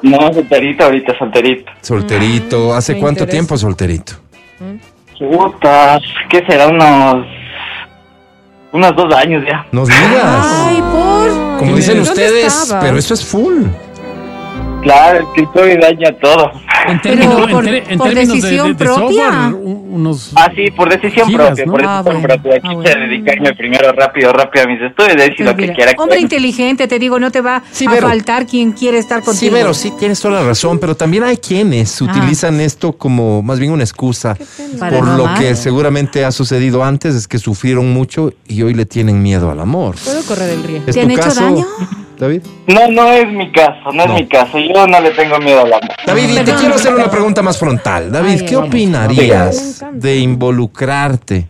No, solterito ahorita, solterito. Solterito. ¿Hace me cuánto interesa. tiempo solterito? Chuta, ¿qué será? Unos... Unos dos años ya. Nos digas. Ay, por. Como dicen ¿Dónde ustedes, estabas? pero eso es full. Claro, el estoy daña todo. En Pero términos, por- en ter- en por de- decisión de, de propia. software, unos... Ah, sí, por decisión Giras, propia, ¿no? por Ah, decisión bueno, propia. ah, bueno. dedicarme primero rápido, rápido a mis estudios, de decir Pues lo que quiera. hombre inteligente, te digo, no te va Sí, a faltar quien quiere estar contigo. Sí, pero sí tienes toda la razón, pero también hay quienes utilizan esto como más bien una excusa por lo que seguramente ha sucedido antes, es que sufrieron mucho y hoy le tienen miedo al amor. Puedo correr el riesgo. ¿Es ¿Te han hecho caso, daño? <laughs> David? No, no es mi caso, no, No. es mi caso. Yo no le tengo miedo al amor. David, y te quiero hacer una pregunta más frontal. David, Ay, ¿qué opinarías de involucrarte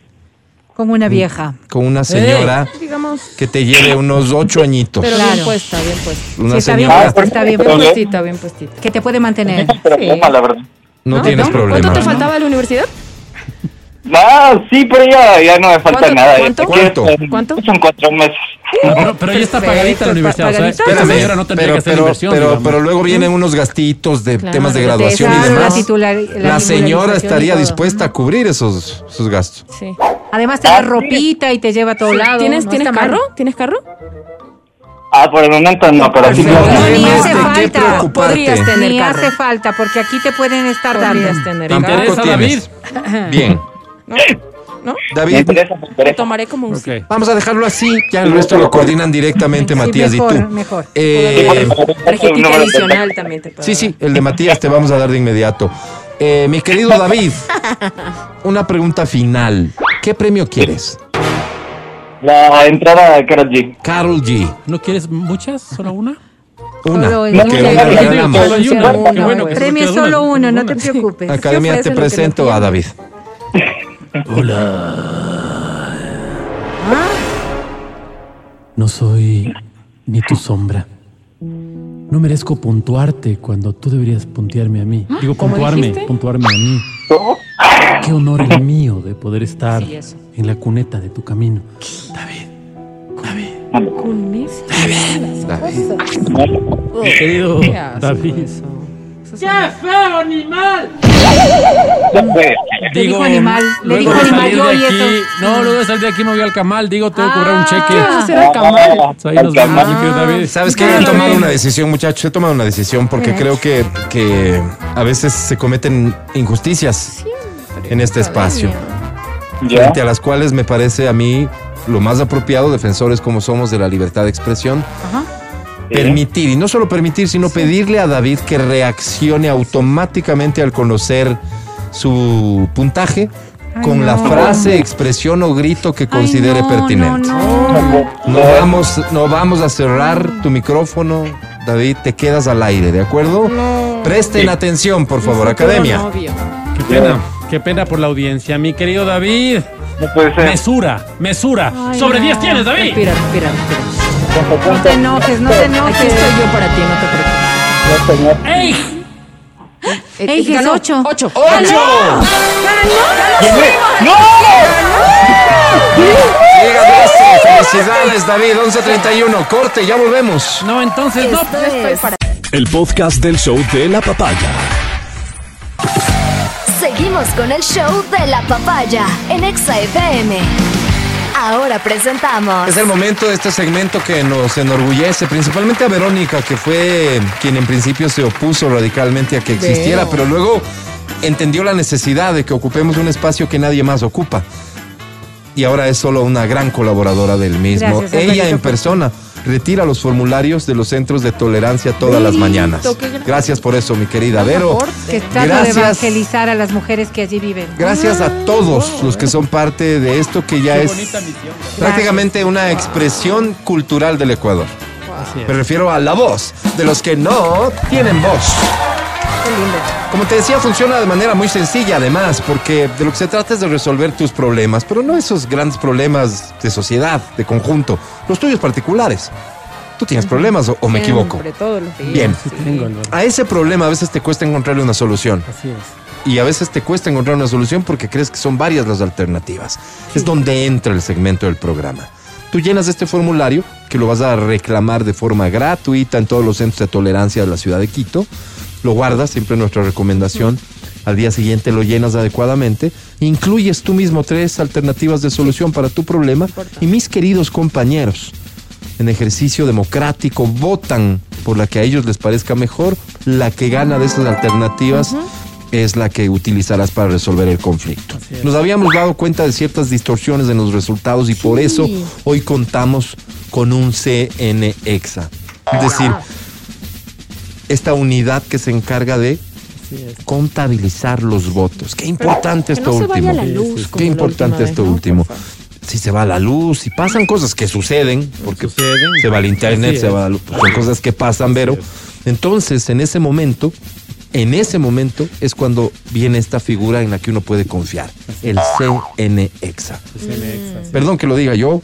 Como una vieja. con una señora Digamos. que te lleve unos ocho añitos? Pero Claro. bien puesta, bien puesta. Una Sí, está bien señora, puesta, está bien Bien Problema. puestita, bien puestita. Que te puede mantener. Problema, la verdad. no, tienes ¿No? problema. ¿Cuánto te faltaba de la universidad? No, sí, pero ya, ya no me falta ¿Cuánto- nada. cuánto? ¿Cuánto? son- ¿Cuánto? Son cuatro meses. Pero, pero ya está pagadita la universidad. O sea, esta señora no tendría pero, que hacer pero, inversión. pero, pero luego vienen unos gastitos de Claro, temas de de graduación y demás. la titular- La, la señora estaría dispuesta a cubrir esos, esos gastos. Sí. Además te da ropita y te lleva a todo lado. ¿Tienes, no ¿tienes está mal. carro? ¿Tienes carro? Ah, por el momento no, pero sí. Perfecto. No, ni hace falta. Podrías tener Ni carro. hace falta, porque aquí te pueden estar dando. tener ¿Te carro. Tampoco David? tienes. Bien. <laughs> ¿No? ¿No? Me David, interesa, me Lo tomaré como un sí. Vamos a dejarlo así. Ya el resto lo coordinan directamente Sí, Matías mejor, y tú. mejor. Eh, Tarjetita adicional también te puedo sí, sí, el de Matías te vamos a dar de inmediato. Eh, mi querido David, <laughs> una pregunta final. ¿Qué premio quieres? La entrada de Karol G. Carol G. ¿No quieres muchas? ¿Solo una? Una. Premio solo uno, no te preocupes. Academia, te presento a David. <laughs> No soy ni tu sombra. No merezco puntuarte cuando tú deberías puntearme a mí. Digo, ¿Cómo puntuarme, dijiste? puntuarme a mí. Qué honor el mío de poder estar Sí, en la cuneta de tu camino. David, David, Con ese- David. querido Qué David. eso. Le dijo animal, le dijo animal, yo y no, luego de salir de aquí me voy al camal, digo, tengo que cobrar un cheque. Ah, será Camal. Ahí nos vemos, mi querido David. ¿Sabes qué? He tomado una decisión, muchachos. He tomado una decisión porque creo que, que a veces se cometen injusticias en este espacio, Ya. frente a las cuales me parece a mí lo más apropiado, defensores como somos de la libertad de expresión, permitir, y no solo permitir, sino pedirle a David que reaccione automáticamente al conocer su puntaje Ay, con la frase, expresión o grito que Ay, considere no, pertinente. No, no. No vamos, no vamos a cerrar tu micrófono, David, te quedas al aire, ¿de acuerdo? Presten atención, por favor, academia. Qué pena, qué pena por la audiencia. Mi querido David, No puede ser. mesura, mesura. Ay, Sobre no. 10 tienes, David. Respira, respira, respira. No te enojes, no te Aquí enojes. estoy yo para ti, no te preocupes. ¡Ey! Eh, Ey, que es ganó. ocho. Ocho. ¡Ocho! Llega 12. Felicidades, David. 11.31. Corte, ya volvemos. No, entonces no. El podcast del show de la papaya. Seguimos con el show de la papaya en Exa FM. Ahora presentamos. Es el momento de este segmento que nos enorgullece, principalmente a Verónica, que fue quien en principio se opuso radicalmente a que existiera, Veo. pero luego entendió la necesidad de que ocupemos un espacio que nadie más ocupa. Y ahora es solo una gran colaboradora del mismo. Gracias, Ella en persona retira los formularios de los centros de tolerancia todas las mañanas. Gracias por eso, mi querida Vero. Que trato de Gracias. evangelizar a las mujeres que allí viven. Gracias a todos los que son parte de esto que ya Qué es bonita misión. prácticamente una expresión cultural del Ecuador. Me refiero a la voz de los que no tienen voz. Como te decía, funciona de manera muy sencilla además, porque de lo que se trata es de resolver tus problemas, pero no esos grandes problemas de sociedad, de conjunto, los tuyos particulares. ¿Tú tienes problemas o, o me equivoco? Siempre, todos los días. Bien. Sí tengo, Álvaro. A ese problema a veces te cuesta encontrarle una solución Así es. y a veces te cuesta encontrar una solución porque crees que son varias las alternativas. Es donde entra el segmento del programa. Tú llenas este formulario que lo vas a reclamar de forma gratuita en todos los centros de tolerancia de la ciudad de Quito. Lo guardas, siempre nuestra recomendación. Al día siguiente lo llenas adecuadamente. Incluyes tú mismo tres alternativas de solución para tu problema. Y mis queridos compañeros, en ejercicio democrático, votan por la que a ellos les parezca mejor. La que gana de esas alternativas es la que utilizarás para resolver el conflicto. Nos habíamos dado cuenta de ciertas distorsiones en los resultados y por eso hoy contamos con un CNEXA. Es decir, esta unidad que se encarga de contabilizar los votos. Qué importante esto último. Qué importante esto último. Si se va la luz, si pasan cosas que suceden, porque Suceden. se va el internet, se va la luz, son cosas que pasan, Vero. Entonces, en ese momento, en ese momento es cuando viene esta figura en la que uno puede confiar, el CNEXA. Perdón que lo diga yo,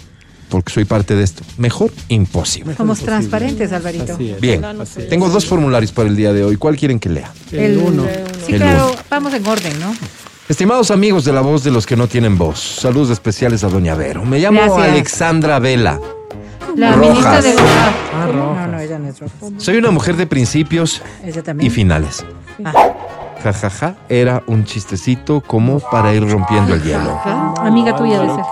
porque soy parte de esto. Mejor, imposible. Somos transparentes, Alvarito. Así es. Bien, Así es. tengo dos formularios para el día de hoy. ¿Cuál quieren que lea? El uno. Sí, El claro, uno. vamos en orden, ¿no? Estimados amigos de la voz de los que no tienen voz, saludos especiales a Doña Vero. Me llamo Gracias. Alexandra Vela. La Rojas. ministra de. Ah, No, rojas. no, ella no es Rojas. Soy una mujer de principios Ella también. y finales. Ah, Ja, ja, ja, era un chistecito como para ir rompiendo el hielo. amiga tuya de ser.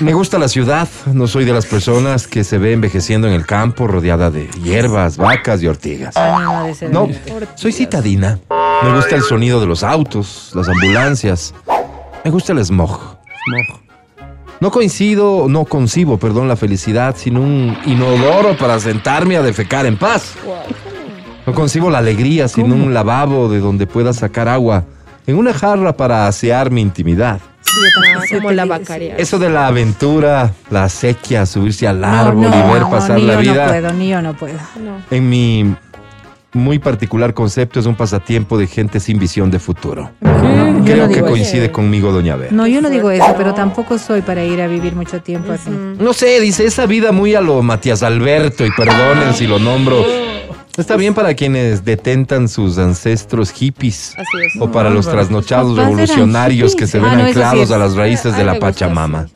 Me gusta la ciudad, no soy de las personas que se ve envejeciendo en el campo rodeada de hierbas, vacas y ortigas. Ah, no, soy citadina. Me gusta el sonido de los autos, las ambulancias. Me gusta el smog. Mojo. No coincido, no concibo, perdón, la felicidad sin un inodoro para sentarme a defecar en paz. No concibo la alegría sin un lavabo de donde pueda sacar agua en una jarra para asear mi intimidad. Sí, yo también Ah, como la. Bacaria. Eso de la aventura, la sequía, subirse al árbol no, y ver no, pasar ni la yo vida, No puedo, ni yo no puedo. No. en mi muy particular concepto, es un pasatiempo de gente sin visión de futuro. No Creo que eso. coincide conmigo, doña Vera. No, yo no digo eso, pero tampoco soy para ir a vivir mucho tiempo así. No sé, dice esa vida muy a lo Matías Alberto, y perdonen si lo nombro Está bien para quienes detentan sus ancestros hippies Así es. o para los trasnochados revolucionarios que se Ah, ven no, eso sí anclados es. a las raíces de la Pachamama.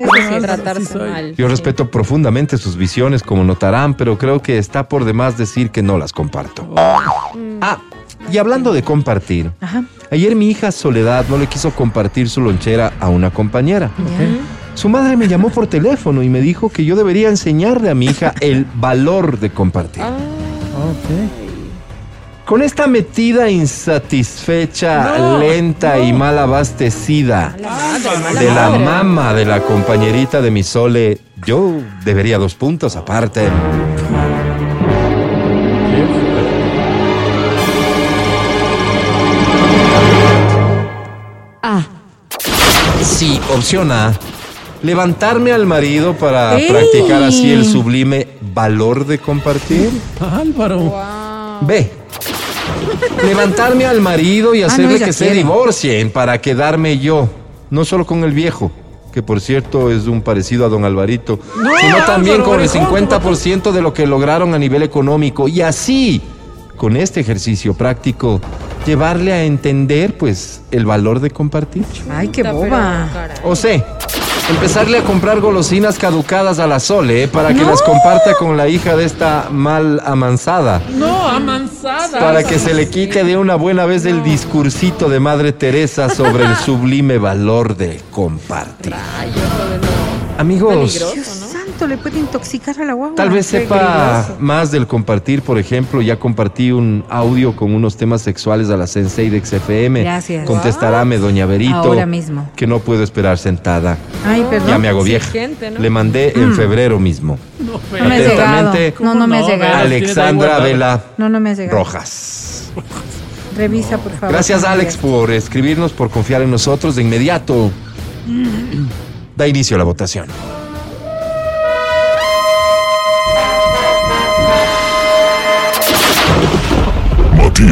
tratarse mal. Yo respeto profundamente sus visiones, como notarán, pero creo que está por demás decir que no las comparto. Ah, y hablando de compartir, Ajá. ayer mi hija Soledad no le quiso compartir su lonchera a una compañera. Su madre me llamó por teléfono y me dijo que yo debería enseñarle a mi hija el valor de compartir. Ok. Con esta metida insatisfecha, No, lenta y mal abastecida de la mama de la compañerita de mi Sole, yo debería dos puntos aparte. Ah, Sí, opción A. Levantarme al marido para ¡Ey! practicar así el sublime valor de compartir. Álvaro. B. Levantarme al marido y Ah, no, hacerle que se divorcien para quedarme yo. No solo con el viejo, que por cierto es un parecido a don Alvarito, sino también Álvaro, con el orejón, 50% de lo que lograron a nivel económico. Y así, con este ejercicio práctico, llevarle a entender, pues, el valor de compartir. Ay, qué boba. O C. Empezarle a comprar golosinas caducadas a la Sole ¿eh? para que las comparta con la hija de esta mal amansada. No, amansada. Para que se le quite de una buena vez el discursito de Madre Teresa sobre el <laughs> sublime valor de compartir. Amigos, ¿no? Le puede intoxicar a la guagua. tal vez sepa peligroso. más del compartir, por ejemplo, ya compartí un audio con unos temas sexuales a la Sensei de XFM. Gracias. Contestaráme, doña Berito. Ahora mismo. Que no puedo esperar sentada. Ay, perdón. Ya me hago vieja. Le mandé Mm. en febrero mismo. No, me. Atentamente, No, no me. Alexandra Vela No, no me has llegado. Rojas. Revisa, por favor. Gracias. Alex, por escribirnos, por confiar en nosotros. De inmediato, da inicio a la votación.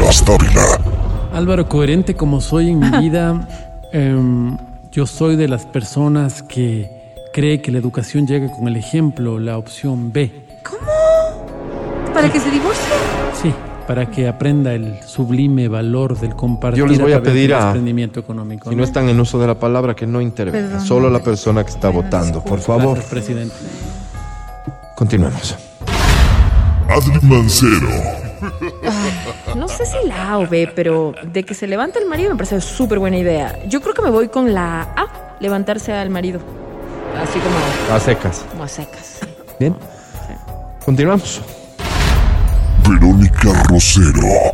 Dávila. Álvaro, coherente como soy en mi vida, em, yo soy de las personas que cree que la educación llega con el ejemplo, la opción B. ¿Para que se divorcie? Sí, para que aprenda el sublime valor del compartir. Yo les voy a pedir a- económico. Si no están en uso de la palabra, que no intervenga. Perdón. Solo la persona que está votando, por favor. Gracias, presidente. Continuemos. Adri Mancero. No sé si la A o B, pero de que se levante el marido me parece súper buena idea. Yo creo que me voy con la A, levantarse al marido. Así como, A secas. como a secas. Bien. Continuamos. Verónica Rosero.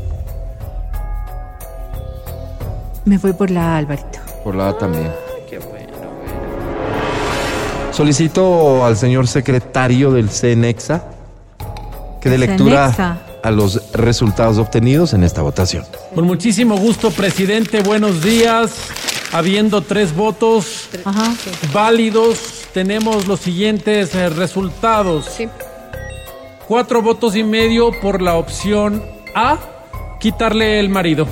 Me voy por la A, Alvarito. Por la A también. Solicito al señor secretario del CENEXA que dé El lectura CENEXA. A los resultados obtenidos en esta votación. Con muchísimo gusto, presidente, buenos días. Habiendo tres votos Ajá. válidos, tenemos los siguientes eh, resultados. Sí. Cuatro votos y medio por la opción A, quitarle el marido.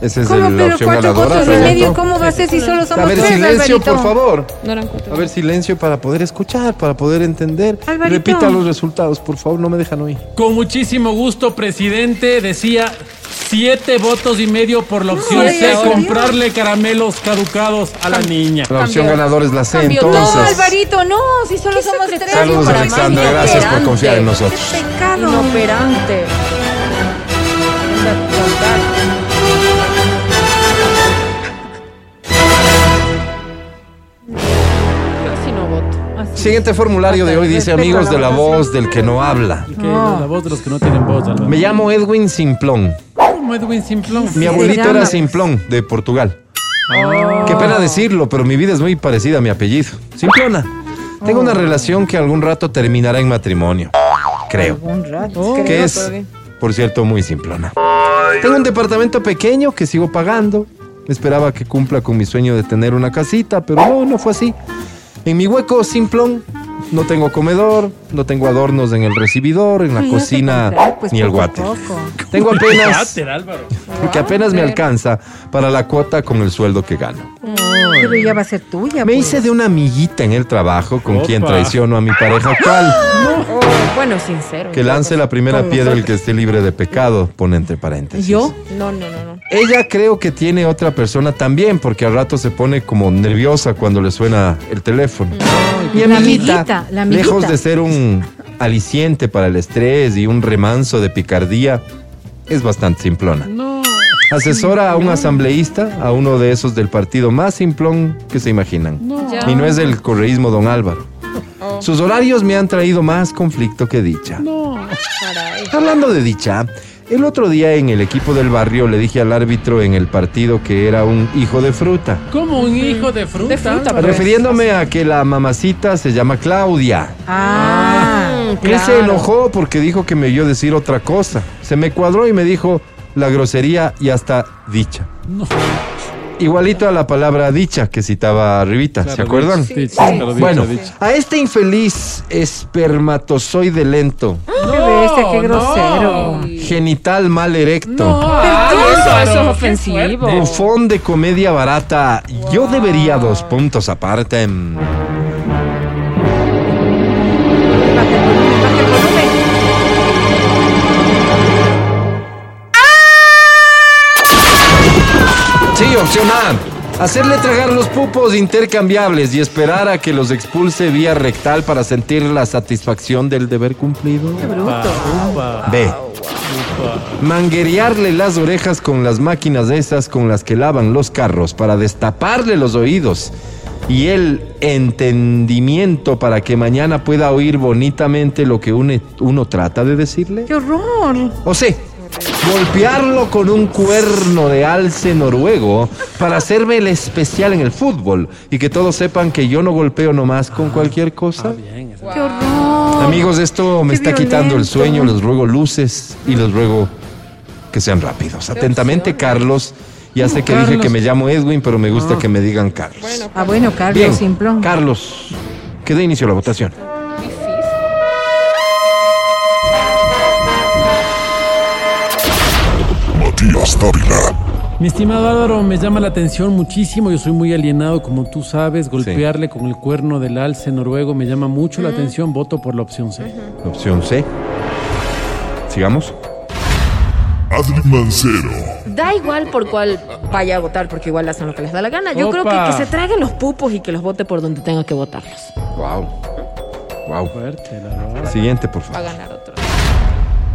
Esa es ¿Cómo? el- la Pero opción cuatro ganadora. votos y medio, ¿cómo va a ser si solo somos A ver, tres, silencio, Alvarito? por favor. No eran cuatro. A ver, silencio para poder escuchar, para poder entender. Alvarito. Repita los resultados, por favor, no me dejan oír. Con muchísimo gusto, presidente, decía siete votos y medio por la opción Ay, C, ahora. comprarle caramelos caducados a la niña. La opción Cambió. ganadora es la C, Cambió. No, entonces. Alvarito, no, si solo somos tres. Saludos, Para Alexandra, gracias por inoperante. confiar en nosotros. Pecado. Inoperante. Anda a contar. Siguiente formulario de hoy dice amigos de la voz del que no habla. Que No. La voz de los que no tienen voz, Álvaro. Me llamo Edwin Simplón. Como Edwin Simplón. Mi abuelito era Simplón, de Portugal. Ah. Qué pena decirlo, pero mi vida es muy parecida a mi apellido. Simplona. Tengo una relación que algún rato terminará en matrimonio. Creo. Un rato. Oh. Que es, por cierto, muy simplona. Tengo un departamento pequeño que sigo pagando. Esperaba que cumpla con mi sueño de tener una casita, pero no, no fue así. En mi hueco simplón no tengo comedor, no tengo adornos en el recibidor, en la Ay, cocina, pues, ni el poco. Tengo apenas, <laughs> que apenas me alcanza para la cuota con el sueldo que gano. Pero ya va a ser tuya. Me pues. hice de una amiguita en el trabajo con quien traiciono a mi pareja actual. Oh, bueno, sincero. Que lance la primera piedra el que esté libre de pecado, pone entre paréntesis. ¿Yo? No, no, no, no. Ella creo que tiene otra persona también, porque al rato se pone como nerviosa cuando le suena el teléfono. Mi amiguita, amiguita, la amiguita. lejos de ser un aliciente para el estrés y un remanso de picardía, es bastante simplona. No. Asesora a un asambleísta, a uno de esos del partido más simplón que se imaginan. Y no es del correísmo don Álvaro. Sus horarios me han traído más conflicto que dicha. Hablando de dicha, el otro día en el equipo del barrio le dije al árbitro en el partido que era un hijo de fruta. Como un hijo de fruta. De fruta, pues. Refiriéndome a que la mamacita se llama Claudia. Ah, Él se enojó porque dijo que me oyó decir otra cosa. Se me cuadró y me dijo la grosería y hasta dicha. Igualito a la palabra dicha que citaba arribita, ¿se acuerdan? dicho, dicho, claro, dicho, Bueno, dicho. a este infeliz espermatozoide lento, qué bestia, qué grosero. genital mal erecto, Ah, eso, es ofensivo. bufón de comedia barata, yo debería dos puntos aparte. Sí, opción A. Hacerle tragar los pupos intercambiables y esperar a que los expulse vía rectal para sentir la satisfacción del deber cumplido. Upa. B. Manguerearle las orejas con las máquinas esas con las que lavan los carros para destaparle los oídos y el entendimiento para que mañana pueda oír bonitamente lo que une- uno trata de decirle. ¡Qué horror! O sea, golpearlo con un cuerno de alce noruego para hacerme el especial en el fútbol y que todos sepan que yo no golpeo nomás con cualquier cosa. Bien, eso. ¡Qué horror! Amigos, esto me Qué está quitando el sueño, les ruego luces y les ruego que sean rápidos. Atentamente, Carlos. Ya sé que dije que me llamo Edwin, pero me gusta que me digan Carlos. Ah, bueno, Carlos Bien, Simplón. Carlos, que dé inicio a la votación. Dávila. Mi estimado Álvaro, me llama la atención muchísimo. Yo soy muy alienado, como tú sabes. Golpearle con el cuerno del alce noruego me llama mucho la atención. Voto por la opción C. Opción C. Sigamos. Adri Mancero. Da igual por cuál vaya a votar, porque igual hacen lo que les da la gana. Yo creo que, que se traguen los pupos y que los vote por donde tenga que votarlos. Wow. Wow. Fuerte, la verdad. Siguiente, por Va a favor. ganar otro.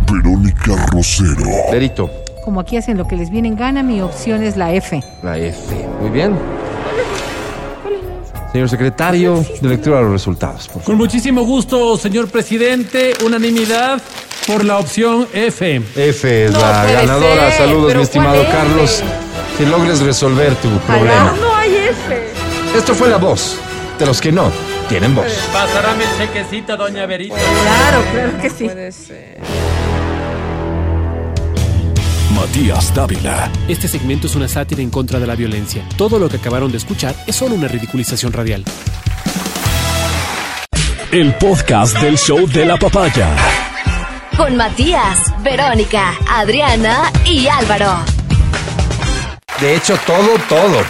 Verónica Rosero. Derito. Como aquí hacen lo que les viene en gana, mi opción es la F. La F. Muy bien. Señor secretario, de lectura de los resultados. por favor. Con muchísimo gusto, señor presidente. Unanimidad por la opción F. F es No la puede ganadora. ser, Saludos, mi estimado. Carlos. Que logres resolver tu problema. No hay F. Esto fue la voz de los que no tienen voz. Pasará mi chequecita, doña Verita. Claro, claro que sí. Matías Dávila. Este segmento es una sátira en contra de la violencia. Todo lo que acabaron de escuchar es solo una ridiculización radial. El podcast del show de la papaya. Con Matías, Verónica, Adriana y Álvaro. De hecho, todo, todo.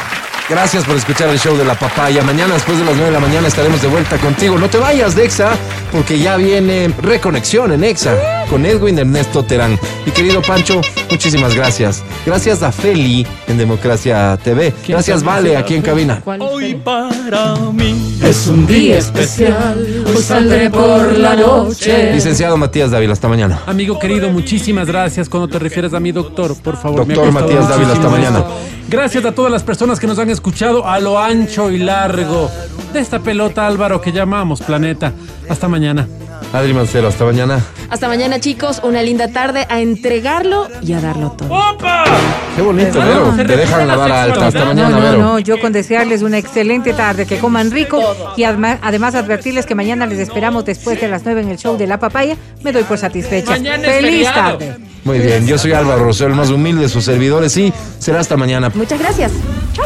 Gracias por escuchar el show de la papaya. Mañana, después de las 9 de la mañana, estaremos de vuelta contigo. No te vayas, Dexa, porque ya viene Reconexión en Exa con Edwin Ernesto Terán. Mi querido Pancho, muchísimas gracias. Gracias a Feli en Democracia TV. Gracias, Vale, aquí en cabina. Hoy para mí es un día especial. Hoy saldré por la noche. Licenciado Matías Dávila, hasta mañana. Amigo querido, muchísimas gracias. Cuando te refieres a mi doctor, por favor. Doctor Matías Dávila, hasta mañana. esto. Gracias a todas las personas que nos han escuchado a lo ancho y largo de esta pelota, Álvaro, que llamamos Planeta. Hasta mañana. Adri Mancero, hasta mañana. Hasta mañana, chicos. Una linda tarde a entregarlo y a darlo todo. ¡Opa! Qué bonito, Vero. se Te dejan a la vara alta. Hasta sexualidad. No, mañana, no, Vero. no, yo con desearles una excelente tarde, que coman rico y adma- además advertirles que mañana les esperamos después de las 9 en el show de La Papaya. Me doy por satisfecha. Mañana Feliz tarde. Muy bien, yo soy Álvaro Rosero, el más humilde de sus servidores y será hasta mañana. Muchas gracias. Chau.